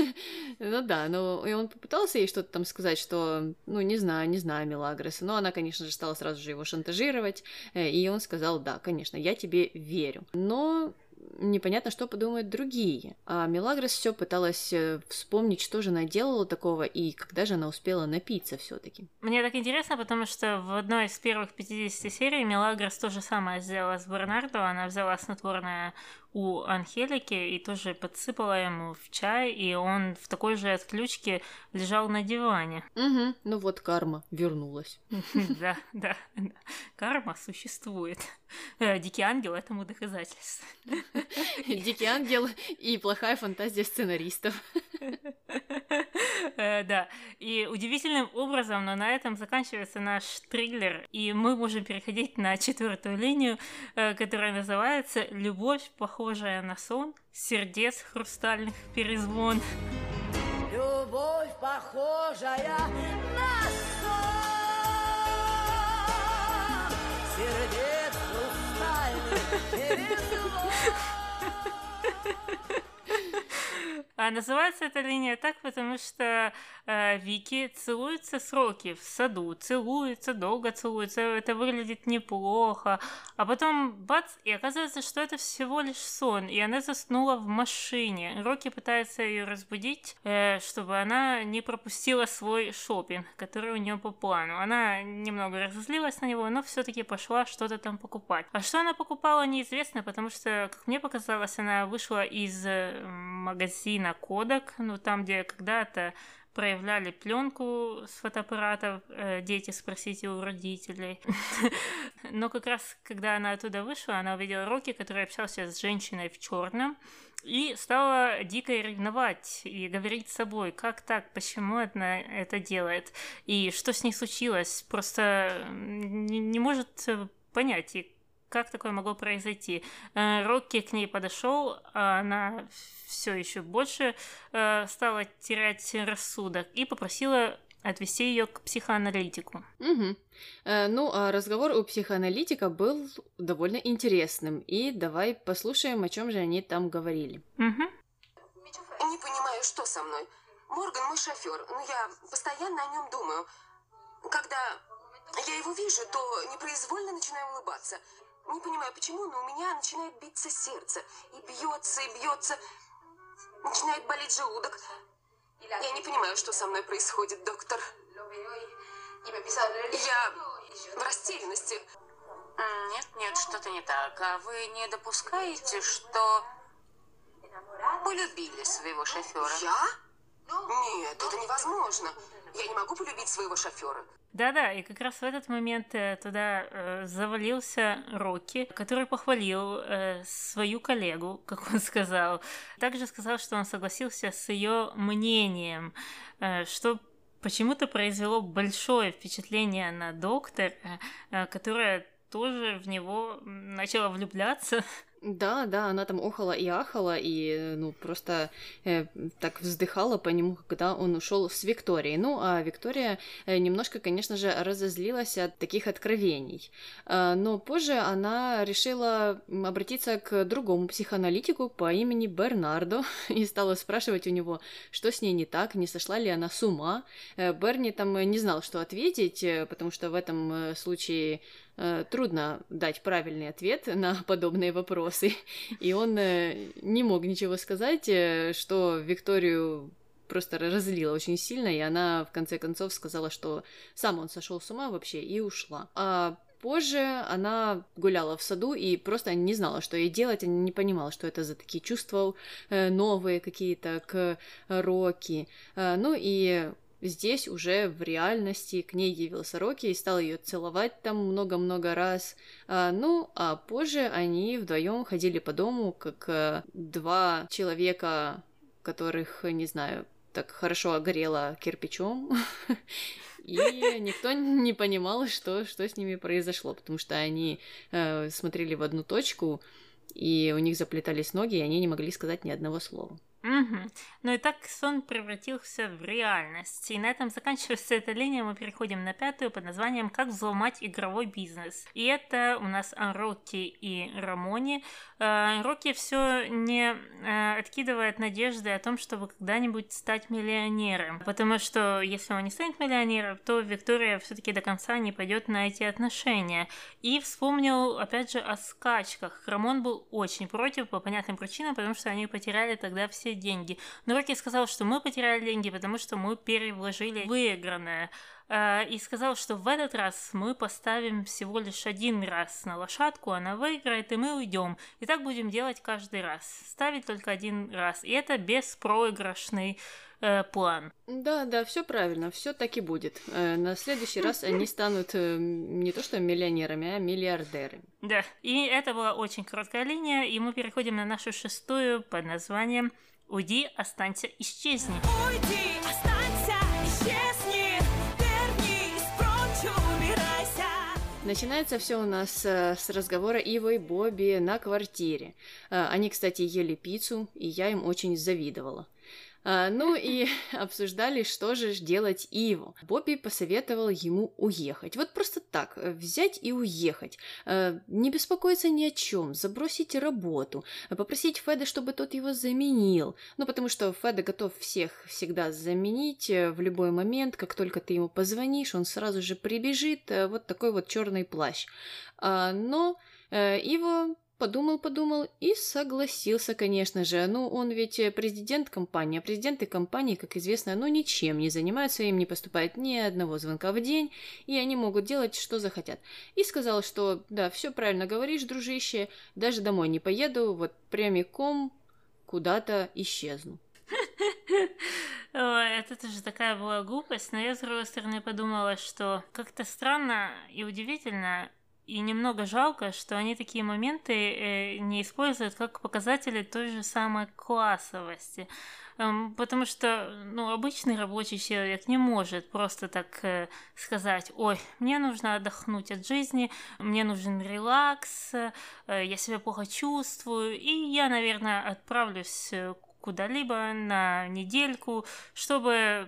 ну да, но и он попытался ей что-то там сказать, что, ну, не знаю, не знаю Мелагроса. Но она, конечно же, стала сразу же его шантажировать. Э, и он сказал, да, конечно, я тебе верю. Но непонятно, что подумают другие. А Мелагрос все пыталась э, вспомнить, что же она делала такого и когда же она успела напиться все-таки. Мне так интересно, потому что в одной из первых 50 серий Мелагрос то же самое сделала с Бернардо. Она взяла снотворное у Анхелики и тоже подсыпала ему в чай, и он в такой же отключке лежал на диване. Угу, ну вот карма вернулась. Да, да, карма существует. Э, Дикий ангел этому доказательство. Дикий ангел и плохая фантазия сценаристов. Э, да, и удивительным образом, но на этом заканчивается наш триллер, и мы можем переходить на четвертую линию, э, которая называется «Любовь, похожая на сон, сердец хрустальных перезвон». Любовь, похожая на сон, сердец хрустальных перезвон. А называется эта линия так, потому что э, Вики целуется с Рокки в саду, целуется, долго целуется, это выглядит неплохо, а потом бац, и оказывается, что это всего лишь сон, и она заснула в машине. Рокки пытается ее разбудить, э, чтобы она не пропустила свой шопинг, который у нее по плану. Она немного разозлилась на него, но все-таки пошла что-то там покупать. А что она покупала, неизвестно, потому что, как мне показалось, она вышла из э, магазина на кодек, ну там, где когда-то проявляли пленку с фотоаппаратов, э, дети спросите у родителей. Но как раз, когда она оттуда вышла, она увидела Рокки, который общался с женщиной в черном, и стала дико ревновать и говорить с собой, как так, почему она это делает, и что с ней случилось, просто не, может понять, и как такое могло произойти. Э, Рокки к ней подошел, а она все еще больше э, стала терять рассудок и попросила отвести ее к психоаналитику. Угу. Ну, а разговор у психоаналитика был довольно интересным. И давай послушаем, о чем же они там говорили. Угу. Не понимаю, что со мной. Морган мой шофер, но я постоянно о нем думаю. Когда я его вижу, то непроизвольно начинаю улыбаться. Не понимаю, почему, но у меня начинает биться сердце. И бьется, и бьется. Начинает болеть желудок. Я не понимаю, что со мной происходит, доктор. Я в растерянности. Нет, нет, что-то не так. А вы не допускаете, что полюбили своего шофера? Я? Нет, это невозможно. Я не могу полюбить своего шофера. Да-да, и как раз в этот момент э, туда э, завалился Рокки, который похвалил э, свою коллегу, как он сказал. Также сказал, что он согласился с ее мнением, э, что почему-то произвело большое впечатление на доктора, э, которая тоже в него начала влюбляться. Да, да, она там охала и ахала, и, ну, просто э, так вздыхала по нему, когда он ушел с Викторией. Ну, а Виктория э, немножко, конечно же, разозлилась от таких откровений. Э, но позже она решила обратиться к другому психоаналитику по имени Бернардо и стала спрашивать у него, что с ней не так, не сошла ли она с ума. Э, Берни там не знал, что ответить, э, потому что в этом случае трудно дать правильный ответ на подобные вопросы, и он э, не мог ничего сказать, э, что Викторию просто разозлила очень сильно, и она в конце концов сказала, что сам он сошел с ума вообще и ушла. А позже она гуляла в саду и просто не знала, что ей делать, она не понимала, что это за такие чувства новые какие-то к Рокки. Ну и Здесь уже в реальности к ней явился Рокки и стал ее целовать там много-много раз. А, ну, а позже они вдвоем ходили по дому, как а, два человека, которых, не знаю, так хорошо огорело кирпичом. И никто не понимал, что, что с ними произошло, потому что они э, смотрели в одну точку, и у них заплетались ноги, и они не могли сказать ни одного слова. Угу. Ну и так сон превратился в реальность. И на этом заканчивается эта линия. Мы переходим на пятую под названием «Как взломать игровой бизнес». И это у нас Рокки и Рамони. Э, Рокки все не э, откидывает надежды о том, чтобы когда-нибудь стать миллионером. Потому что если он не станет миллионером, то Виктория все-таки до конца не пойдет на эти отношения. И вспомнил, опять же, о скачках. Рамон был очень против по понятным причинам, потому что они потеряли тогда все деньги. Но Рокки сказал, что мы потеряли деньги, потому что мы перевложили выигранное. Э, и сказал, что в этот раз мы поставим всего лишь один раз на лошадку, она выиграет, и мы уйдем. И так будем делать каждый раз. Ставить только один раз. И это беспроигрышный э, план. Да, да, все правильно, все так и будет. Э, на следующий раз они станут э, не то что миллионерами, а миллиардерами. Да, и это была очень короткая линия, и мы переходим на нашу шестую под названием Уйди, останься, исчезни. Уйди, останься, исчезни, вернись, прочь, убирайся. Начинается все у нас э, с разговора Ивы и Бобби на квартире. Э, они, кстати, ели пиццу, и я им очень завидовала. А, ну и обсуждали, что же делать Иву. Бобби посоветовал ему уехать. Вот просто так, э, взять и уехать. А, не беспокоиться ни о чем, забросить работу, попросить Феда, чтобы тот его заменил. Ну, потому что Феда готов всех всегда заменить э, в любой момент, как только ты ему позвонишь, он сразу же прибежит, э, вот такой вот черный плащ. А, но Ива подумал-подумал и согласился, конечно же. Ну, он ведь э, президент компании, а президенты компании, как известно, ну, ничем не занимаются, им не поступает ни одного звонка в день, и они могут делать, что захотят. И сказал, что, да, все правильно говоришь, дружище, даже домой не поеду, вот прямиком куда-то исчезну. Это тоже такая была глупость, но я, с другой стороны, подумала, что как-то странно и удивительно, и немного жалко, что они такие моменты э, не используют как показатели той же самой классовости. Эм, потому что ну, обычный рабочий человек не может просто так э, сказать, ой, мне нужно отдохнуть от жизни, мне нужен релакс, э, я себя плохо чувствую, и я, наверное, отправлюсь куда-либо на недельку, чтобы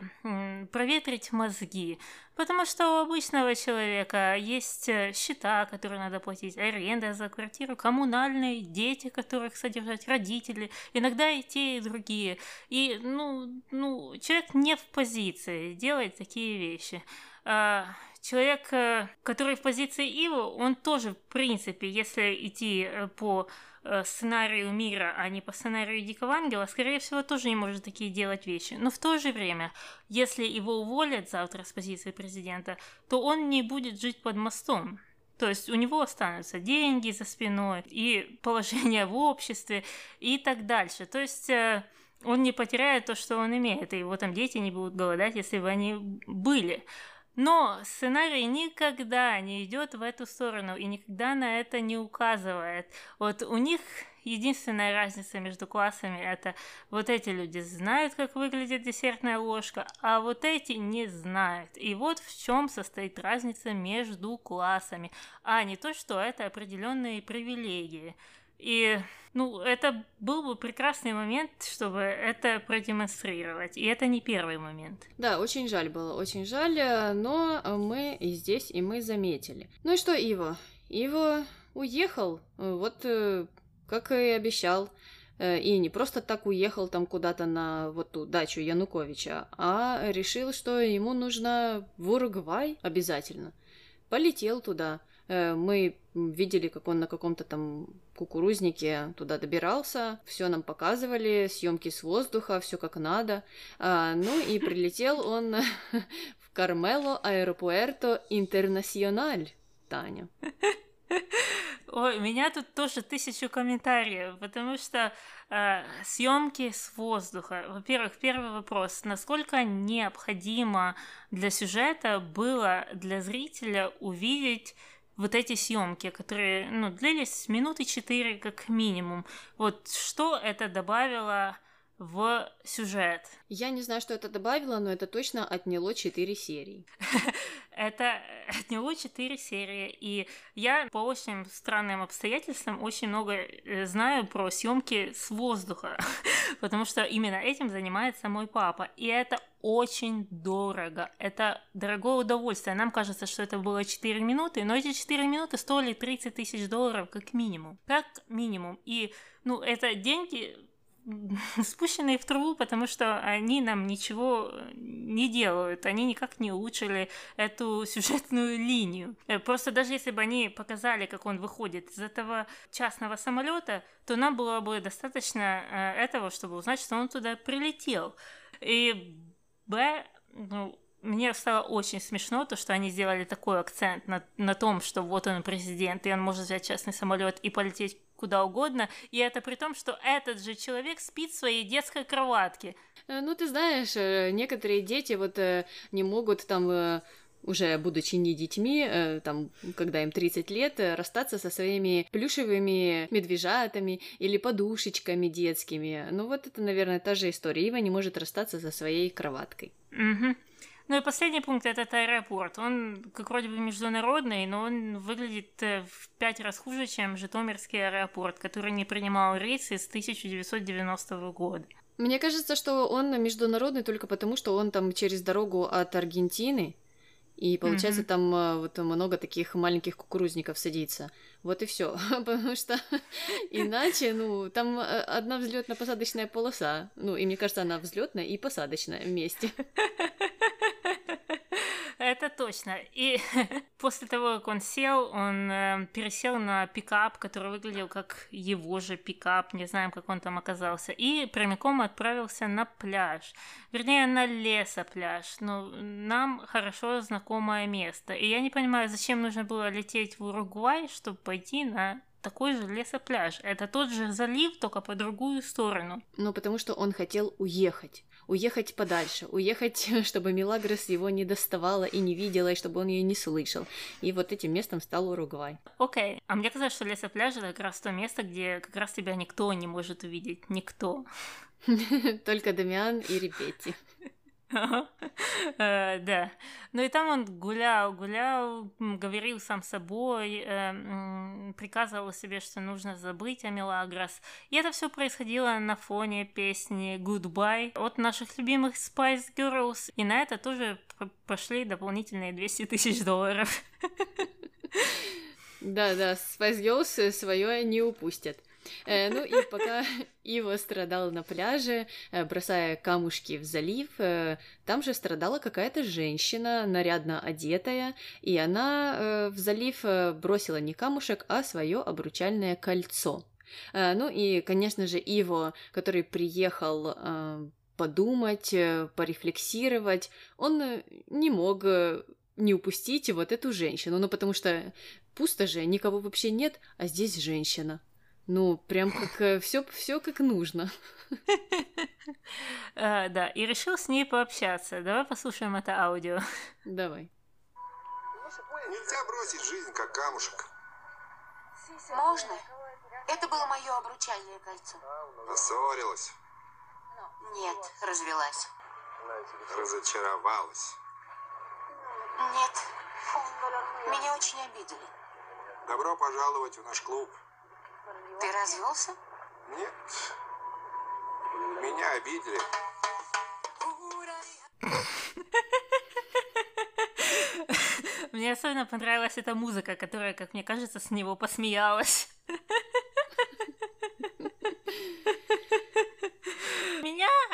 проветрить мозги. Потому что у обычного человека есть э, счета, которые надо платить, аренда за квартиру, коммунальные, дети, которых содержать, родители, иногда и те, и другие. И, ну, ну человек не в позиции делать такие вещи. А, человек, э, который в позиции Иву, он тоже, в принципе, если идти э, по сценарию мира, а не по сценарию Дикого Ангела, скорее всего, тоже не может такие делать вещи. Но в то же время, если его уволят завтра с позиции президента, то он не будет жить под мостом. То есть у него останутся деньги за спиной и положение в обществе и так дальше. То есть э, он не потеряет то, что он имеет, и его там дети не будут голодать, если бы они были. Но сценарий никогда не идет в эту сторону и никогда на это не указывает. Вот у них единственная разница между классами это вот эти люди знают, как выглядит десертная ложка, а вот эти не знают. И вот в чем состоит разница между классами, а не то, что это определенные привилегии. И, ну, это был бы прекрасный момент, чтобы это продемонстрировать. И это не первый момент. Да, очень жаль было, очень жаль, но мы и здесь, и мы заметили. Ну и что, Иво? Иво уехал, вот э, как и обещал. Э, и не просто так уехал там куда-то на вот ту дачу Януковича, а решил, что ему нужно в Уругвай обязательно. Полетел туда. Э, мы видели, как он на каком-то там кукурузнике туда добирался, все нам показывали, съемки с воздуха, все как надо. А, ну и прилетел он в Кармело Аэропуэрто Интернациональ, Таня. Ой, меня тут тоже тысячу комментариев, потому что э, съемки с воздуха. Во-первых, первый вопрос: насколько необходимо для сюжета было для зрителя увидеть вот эти съемки, которые ну, длились минуты четыре как минимум. Вот что это добавило в сюжет. Я не знаю, что это добавило, но это точно отняло 4 серии. это отняло 4 серии, и я по очень странным обстоятельствам очень много э, знаю про съемки с воздуха. потому что именно этим занимается мой папа. И это очень дорого. Это дорогое удовольствие. Нам кажется, что это было 4 минуты, но эти 4 минуты стоили 30 тысяч долларов как минимум. Как минимум. И, ну, это деньги спущенные в трубу, потому что они нам ничего э, не делают, они никак не улучшили эту сюжетную линию. Э, просто даже если бы они показали, как он выходит из этого частного самолета, то нам было бы достаточно э, этого, чтобы узнать, что он туда прилетел. И Б, ну, мне стало очень смешно то, что они сделали такой акцент на, на том, что вот он президент, и он может взять частный самолет и полететь куда угодно, и это при том, что этот же человек спит в своей детской кроватке. Э, ну, ты знаешь, э, некоторые дети вот э, не могут там уже будучи не детьми, там, когда им 30 лет, расстаться со своими плюшевыми медвежатами или подушечками детскими. Ну вот это, наверное, та же история. Ива не может расстаться со своей кроваткой. Угу. Ну и последний пункт это аэропорт. Он как вроде бы международный, но он выглядит э, в пять раз хуже, чем Житомирский аэропорт, который не принимал рейсы с 1990 года. Мне кажется, что он международный только потому, что он там через дорогу от Аргентины, и получается mm-hmm. там э, вот много таких маленьких кукурузников садится. Вот и все. Потому что иначе, ну, там э, одна взлетно-посадочная полоса. Ну, и мне кажется, она взлетная и посадочная вместе. Это точно. И после того, как он сел, он э, пересел на пикап, который выглядел как его же пикап, не знаем, как он там оказался, и прямиком отправился на пляж. Вернее, на лесопляж. Но нам хорошо знакомое место. И я не понимаю, зачем нужно было лететь в Уругвай, чтобы пойти на такой же лесопляж. Это тот же залив, только по другую сторону. Ну, потому что он хотел уехать уехать подальше, уехать, чтобы Милагрос его не доставала и не видела, и чтобы он ее не слышал. И вот этим местом стал Уругвай. Окей, okay. а мне казалось, что лесопляж это как раз то место, где как раз тебя никто не может увидеть, никто. Только Дамиан и Репетти. Э, да. Ну и там он гулял, гулял, говорил сам собой, э, приказывал себе, что нужно забыть о Мелагрос. И это все происходило на фоне песни Goodbye от наших любимых Spice Girls. И на это тоже пошли дополнительные 200 тысяч долларов. Да, да, Spice Girls свое не упустят. Э, ну и пока Ива страдал на пляже, э, бросая камушки в залив, э, там же страдала какая-то женщина, нарядно одетая, и она в залив бросила не камушек, а свое обручальное кольцо. Ну и, конечно же, Иво, который приехал подумать, порефлексировать, он не мог не упустить вот эту женщину, ну потому что пусто же, никого вообще нет, а здесь женщина. Ну, прям как все, э, все как нужно. А, да, и решил с ней пообщаться. Давай послушаем это аудио. Давай. Нельзя бросить жизнь как камушек. Можно? Это было мое обручальное кольцо. Поссорилась. Нет, развелась. Разочаровалась. Нет. Меня очень обидели. Добро пожаловать в наш клуб. Ты развелся? Нет. Меня обидели. Мне особенно понравилась эта музыка, которая, как мне кажется, с него посмеялась.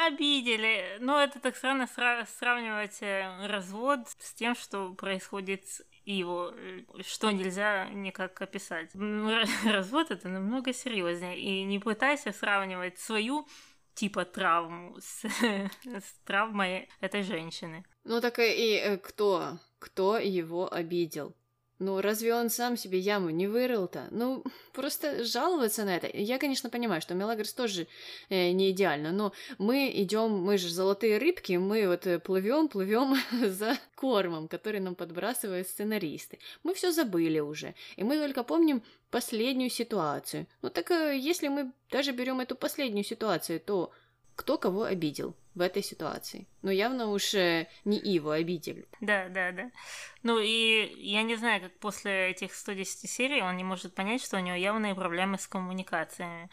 Обидели. Но это так странно сравнивать э, развод с тем, что происходит с его, э, что нельзя никак описать. Развод это намного серьезнее. И не пытайся сравнивать свою типа травму с, с травмой этой женщины. Ну так и э, кто? Кто его обидел? Ну, разве он сам себе яму не вырыл-то? Ну, просто жаловаться на это. Я, конечно, понимаю, что Мелагрос тоже э, не идеально, но мы идем, мы же золотые рыбки, мы вот э, плывем, плывем за кормом, который нам подбрасывают сценаристы. Мы все забыли уже, и мы только помним последнюю ситуацию. Ну так э, если мы даже берем эту последнюю ситуацию, то кто кого обидел в этой ситуации. Но явно уж э, не Иву обидели. Да, да, да. Ну и я не знаю, как после этих 110 серий он не может понять, что у него явные проблемы с коммуникациями.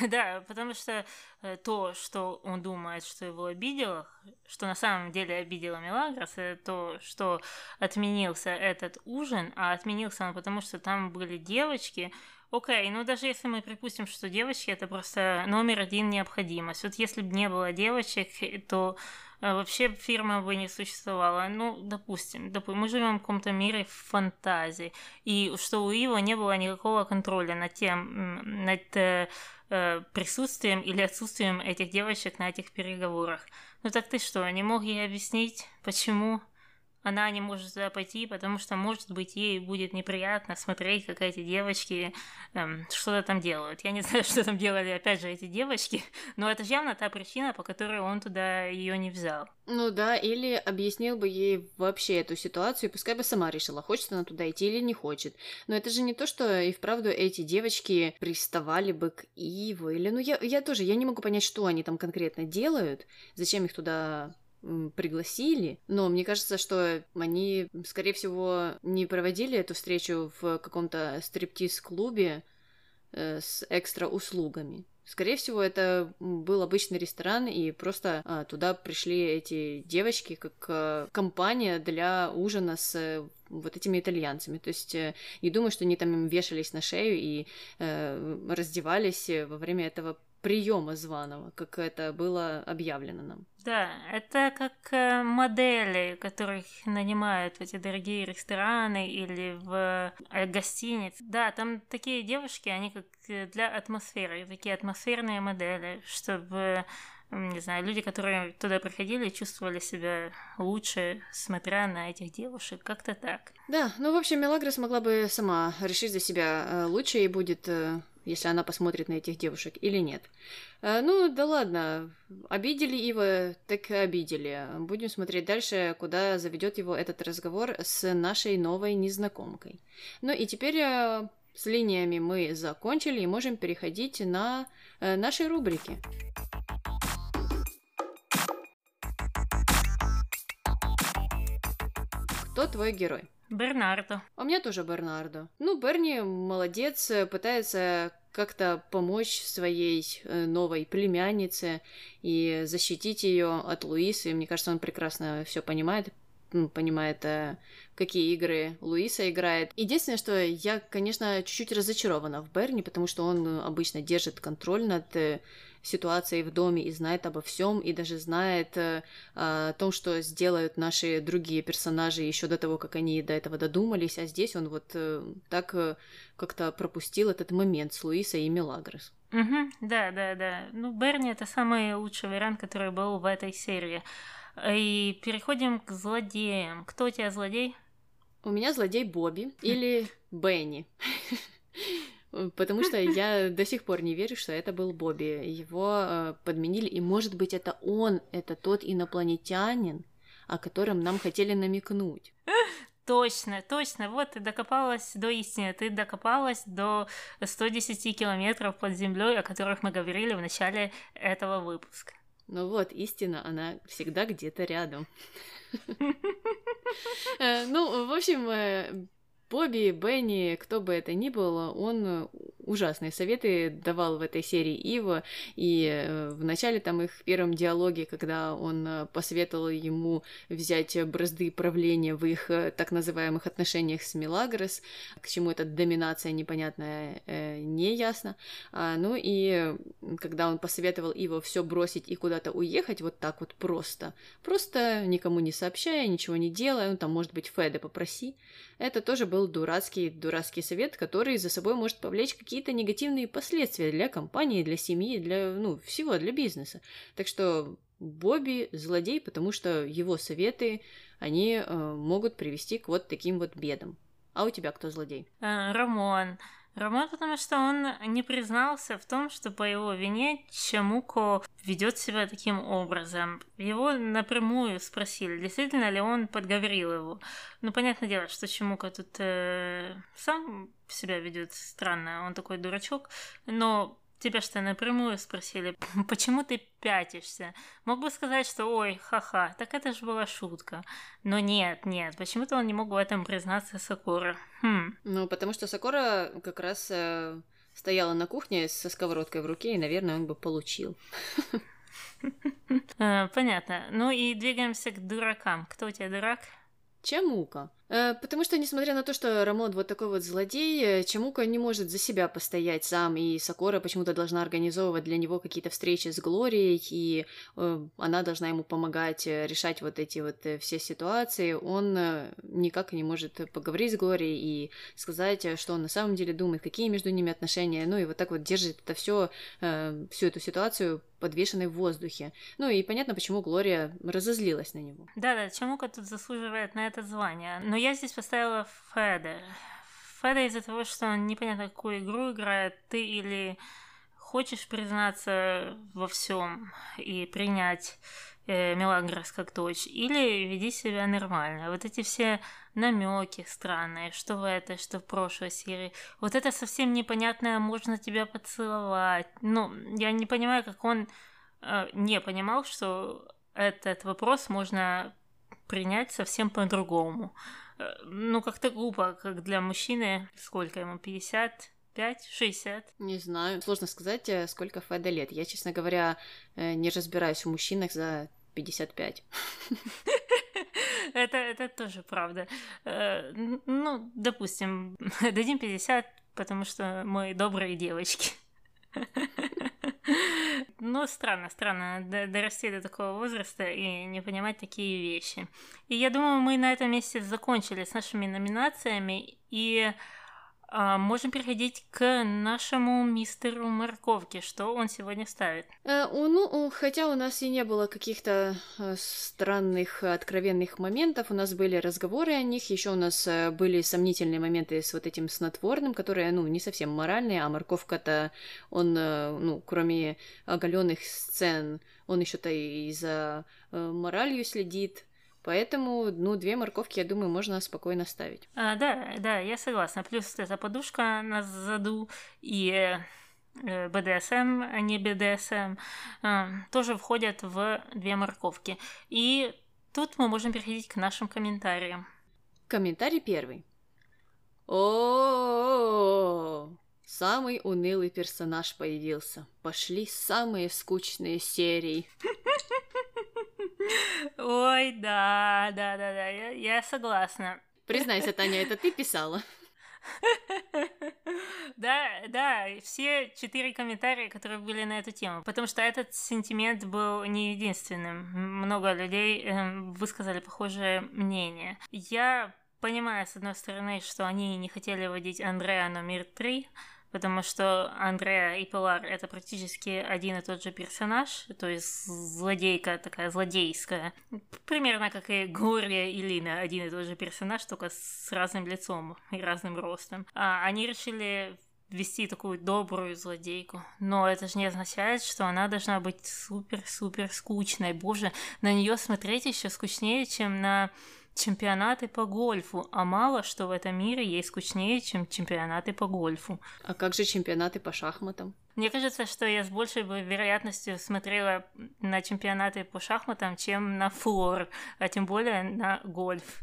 да, потому что э, то, что он думает, что его обидело, что на самом деле обидело Мелагрос, это то, что отменился этот ужин, а отменился он потому, что там были девочки, Окей, ну даже если мы припустим, что девочки это просто номер один необходимость. Вот если бы не было девочек, то э, вообще фирма бы не существовала. Ну, допустим, допустим мы живем в каком-то мире фантазии, и что у Ива не было никакого контроля над тем, над э, э, присутствием или отсутствием этих девочек на этих переговорах. Ну так ты что, не мог ей объяснить, почему? Она не может туда пойти, потому что, может быть, ей будет неприятно смотреть, как эти девочки эм, что-то там делают. Я не знаю, что там делали, опять же, эти девочки, но это же явно та причина, по которой он туда ее не взял. Ну да, или объяснил бы ей вообще эту ситуацию, пускай бы сама решила, хочет она туда идти или не хочет. Но это же не то, что и вправду эти девочки приставали бы к Иву, или... Ну я, я тоже, я не могу понять, что они там конкретно делают, зачем их туда пригласили, но мне кажется, что они, скорее всего, не проводили эту встречу в каком-то стриптиз-клубе э, с экстра услугами. Скорее всего, это был обычный ресторан, и просто а, туда пришли эти девочки как а, компания для ужина с э, вот этими итальянцами. То есть э, не думаю, что они там им вешались на шею и э, раздевались во время этого приема званого, как это было объявлено нам. Да, это как э, модели, которых нанимают в эти дорогие рестораны или в э, гостиниц. Да, там такие девушки, они как э, для атмосферы, такие атмосферные модели, чтобы не знаю, люди, которые туда приходили, чувствовали себя лучше, смотря на этих девушек, как-то так. Да, ну, в общем, Мелагра смогла бы сама решить за себя, лучше ей будет если она посмотрит на этих девушек или нет. А, ну, да ладно, обидели его, так обидели. Будем смотреть дальше, куда заведет его этот разговор с нашей новой незнакомкой. Ну и теперь а, с линиями мы закончили и можем переходить на э, наши рубрики. Кто твой герой? Бернардо. А у меня тоже Бернардо. Ну, Берни молодец, пытается как-то помочь своей э, новой племяннице и защитить ее от Луисы. Мне кажется, он прекрасно все понимает, понимает, э, какие игры Луиса играет. Единственное, что я, конечно, чуть-чуть разочарована в Берни, потому что он обычно держит контроль над э, ситуацией в доме и знает обо всем, и даже знает э, о том, что сделают наши другие персонажи еще до того, как они до этого додумались, а здесь он вот э, так э, как-то пропустил этот момент с Луисой и Мелагрос. Угу, да, да, да. Ну, Берни это самый лучший вариант, который был в этой серии. И переходим к злодеям. Кто у тебя злодей? У меня злодей Бобби или Бенни. Потому что я до сих пор не верю, что это был Бобби. Его э, подменили, и может быть это он, это тот инопланетянин, о котором нам хотели намекнуть. Точно, точно. Вот ты докопалась до истины. Ты докопалась до 110 километров под землей, о которых мы говорили в начале этого выпуска. Ну вот, истина, она всегда где-то рядом. Э, ну, в общем, э, Бобби, Бенни, кто бы это ни был, он э, ужасные советы давал в этой серии Ива, и э, в начале там их первом диалоге, когда он э, посоветовал ему взять бразды правления в их так называемых отношениях с Мелагрос, к чему эта доминация непонятная, не ясно. А, ну и когда он посоветовал Ива все бросить и куда-то уехать вот так вот просто, просто никому не сообщая, ничего не делая, ну там, может быть, Феда попроси, это тоже был дурацкий, дурацкий совет, который за собой может повлечь какие-то негативные последствия для компании, для семьи, для, ну, всего, для бизнеса. Так что Бобби злодей, потому что его советы, они э, могут привести к вот таким вот бедам. А у тебя кто злодей? А, Рамон. Роман, потому что он не признался в том, что по его вине Чамуко ведет себя таким образом. Его напрямую спросили, действительно ли он подговорил его. Ну, понятное дело, что Чамуко тут э, сам себя ведет странно, он такой дурачок, но тебя что напрямую спросили, почему ты пятишься? Мог бы сказать, что ой, ха-ха, так это же была шутка. Но нет, нет, почему-то он не мог в этом признаться Сакура. Хм. Ну, потому что Сакура как раз э, стояла на кухне со сковородкой в руке, и, наверное, он бы получил. Э, понятно. Ну и двигаемся к дуракам. Кто у тебя дурак? Чамука. Э, потому что, несмотря на то, что Рамон вот такой вот злодей, э, Чамука не может за себя постоять сам, и Сокора почему-то должна организовывать для него какие-то встречи с Глорией, и э, она должна ему помогать решать вот эти вот все ситуации. Он никак не может поговорить с Глорией и сказать, что он на самом деле думает, какие между ними отношения, ну и вот так вот держит это все, всю эту ситуацию подвешенной в воздухе. Ну и понятно, почему Глория разозлилась на него. Да-да, Чамука тут заслуживает на это звание. Но я здесь поставила Феда. Феда из-за того, что он непонятно какую игру играет, ты или хочешь признаться во всем и принять э, Мелагрос как дочь, или веди себя нормально. Вот эти все намеки странные, что в этой, что в прошлой серии. Вот это совсем непонятное, можно тебя поцеловать. Ну, я не понимаю, как он э, не понимал, что этот вопрос можно принять совсем по-другому. Э, ну, как-то глупо, как для мужчины, сколько ему, 50? 5, 60. Не знаю. Сложно сказать, э, сколько Феда лет. Я, честно говоря, э, не разбираюсь в мужчинах за 55. это, это тоже правда. Ну, допустим, дадим 50, потому что мы добрые девочки. Ну, странно, странно дорасти до такого возраста и не понимать такие вещи. И я думаю, мы на этом месте закончили с нашими номинациями. И можем переходить к нашему мистеру Морковке. Что он сегодня ставит? Э, ну, хотя у нас и не было каких-то э, странных, откровенных моментов, у нас были разговоры о них, еще у нас э, были сомнительные моменты с вот этим снотворным, которые, ну, не совсем моральные, а Морковка-то, он, э, ну, кроме оголенных сцен, он еще-то и за моралью следит, Поэтому, ну, две морковки, я думаю, можно спокойно ставить. А, да, да, я согласна. Плюс эта подушка на заду и э, БДСМ, а не БДСМ, э, тоже входят в две морковки. И тут мы можем переходить к нашим комментариям. Комментарий первый. О, самый унылый персонаж появился. Пошли самые скучные серии. Ой, да, да, да, да, я, я согласна. Признайся, Таня, это ты писала? Да, да, все четыре комментария, которые были на эту тему, потому что этот сентимент был не единственным. Много людей э, высказали похожее мнение. Я понимаю, с одной стороны, что они не хотели вводить Андреа номер три, потому что Андреа и Пилар это практически один и тот же персонаж, то есть злодейка такая злодейская, примерно как и Глория и Лина, один и тот же персонаж, только с разным лицом и разным ростом. А они решили вести такую добрую злодейку. Но это же не означает, что она должна быть супер-супер скучной. Боже, на нее смотреть еще скучнее, чем на чемпионаты по гольфу, а мало что в этом мире есть скучнее, чем чемпионаты по гольфу. А как же чемпионаты по шахматам? Мне кажется, что я с большей вероятностью смотрела на чемпионаты по шахматам, чем на флор, а тем более на гольф.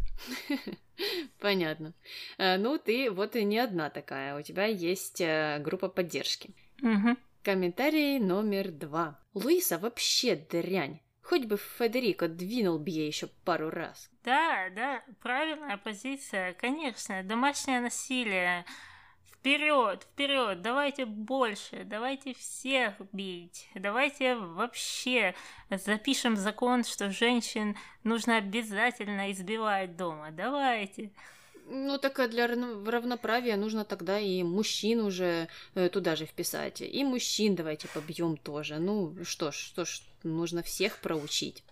Понятно. Э, ну, ты вот и не одна такая. У тебя есть э, группа поддержки. Угу. Комментарий номер два. Луиса вообще дрянь. Хоть бы Федерико двинул бы ей еще пару раз. Да, да, правильная позиция, конечно. Домашнее насилие. Вперед, вперед, давайте больше, давайте всех бить, давайте вообще запишем закон, что женщин нужно обязательно избивать дома. Давайте. Ну, так для равноправия нужно тогда и мужчин уже э, туда же вписать. И мужчин давайте побьем тоже. Ну, что ж, что ж, нужно всех проучить.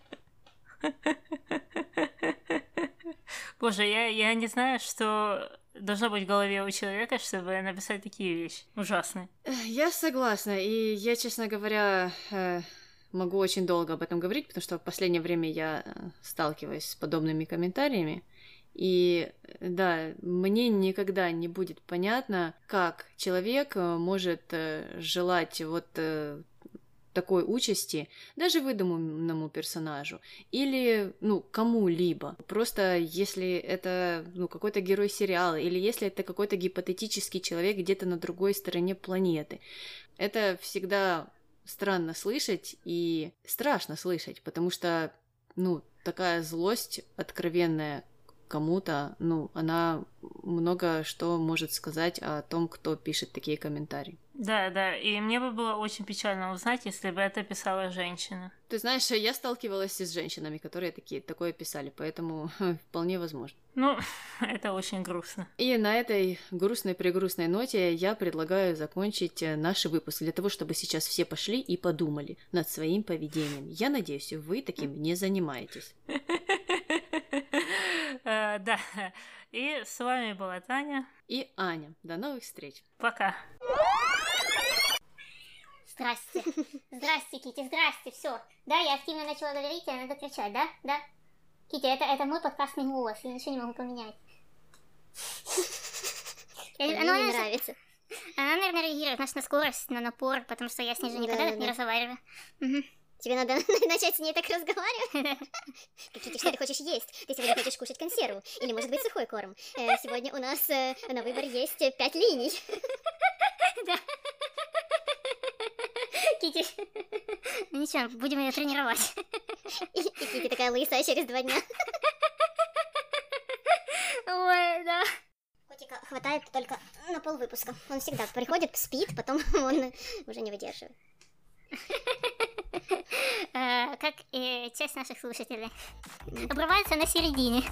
Боже, я, я не знаю, что должно быть в голове у человека, чтобы написать такие вещи. Ужасные. Я согласна. И я, честно говоря, э, могу очень долго об этом говорить, потому что в последнее время я э, сталкиваюсь с подобными комментариями. И да, мне никогда не будет понятно, как человек э, может э, желать вот э, такой участи даже выдуманному персонажу или, ну, кому-либо. Просто если это, ну, какой-то герой сериала или если это какой-то гипотетический человек где-то на другой стороне планеты. Это всегда странно слышать и страшно слышать, потому что, ну, такая злость откровенная кому-то, ну, она много что может сказать о том, кто пишет такие комментарии. Да, да, и мне бы было очень печально узнать, если бы это писала женщина. Ты знаешь, я сталкивалась с женщинами, которые такие, такое писали, поэтому вполне возможно. Ну, это очень грустно. И на этой грустной-прегрустной ноте я предлагаю закончить э, наш выпуск для того, чтобы сейчас все пошли и подумали над своим поведением. Я надеюсь, вы таким не занимаетесь. Э, да. И с вами была Таня. И Аня. До новых встреч. Пока. Здрасте. Здрасте, Кити, здрасте, все. Да, я активно начала говорить, а надо кричать, да? Да? Кити, это, это мой подкастный голос, я ничего не могу поменять. Мне не нравится. Она, наверное, реагирует на, на скорость, на напор, потому что я с ней же никогда так не разговариваю. Тебе надо начать с ней так разговаривать. Кити, что ты хочешь есть? Ты сегодня хочешь кушать консерву? Или, может быть, сухой корм? Э, сегодня у нас э, на выбор есть пять линий. Да. Кити, ну ничего, будем ее тренировать. И, и Кити такая лысая через два дня. Ой, да. Котика хватает только на пол выпуска. Он всегда приходит, спит, потом он уже не выдерживает. Э, как и часть наших слушателей. Обрывается на середине.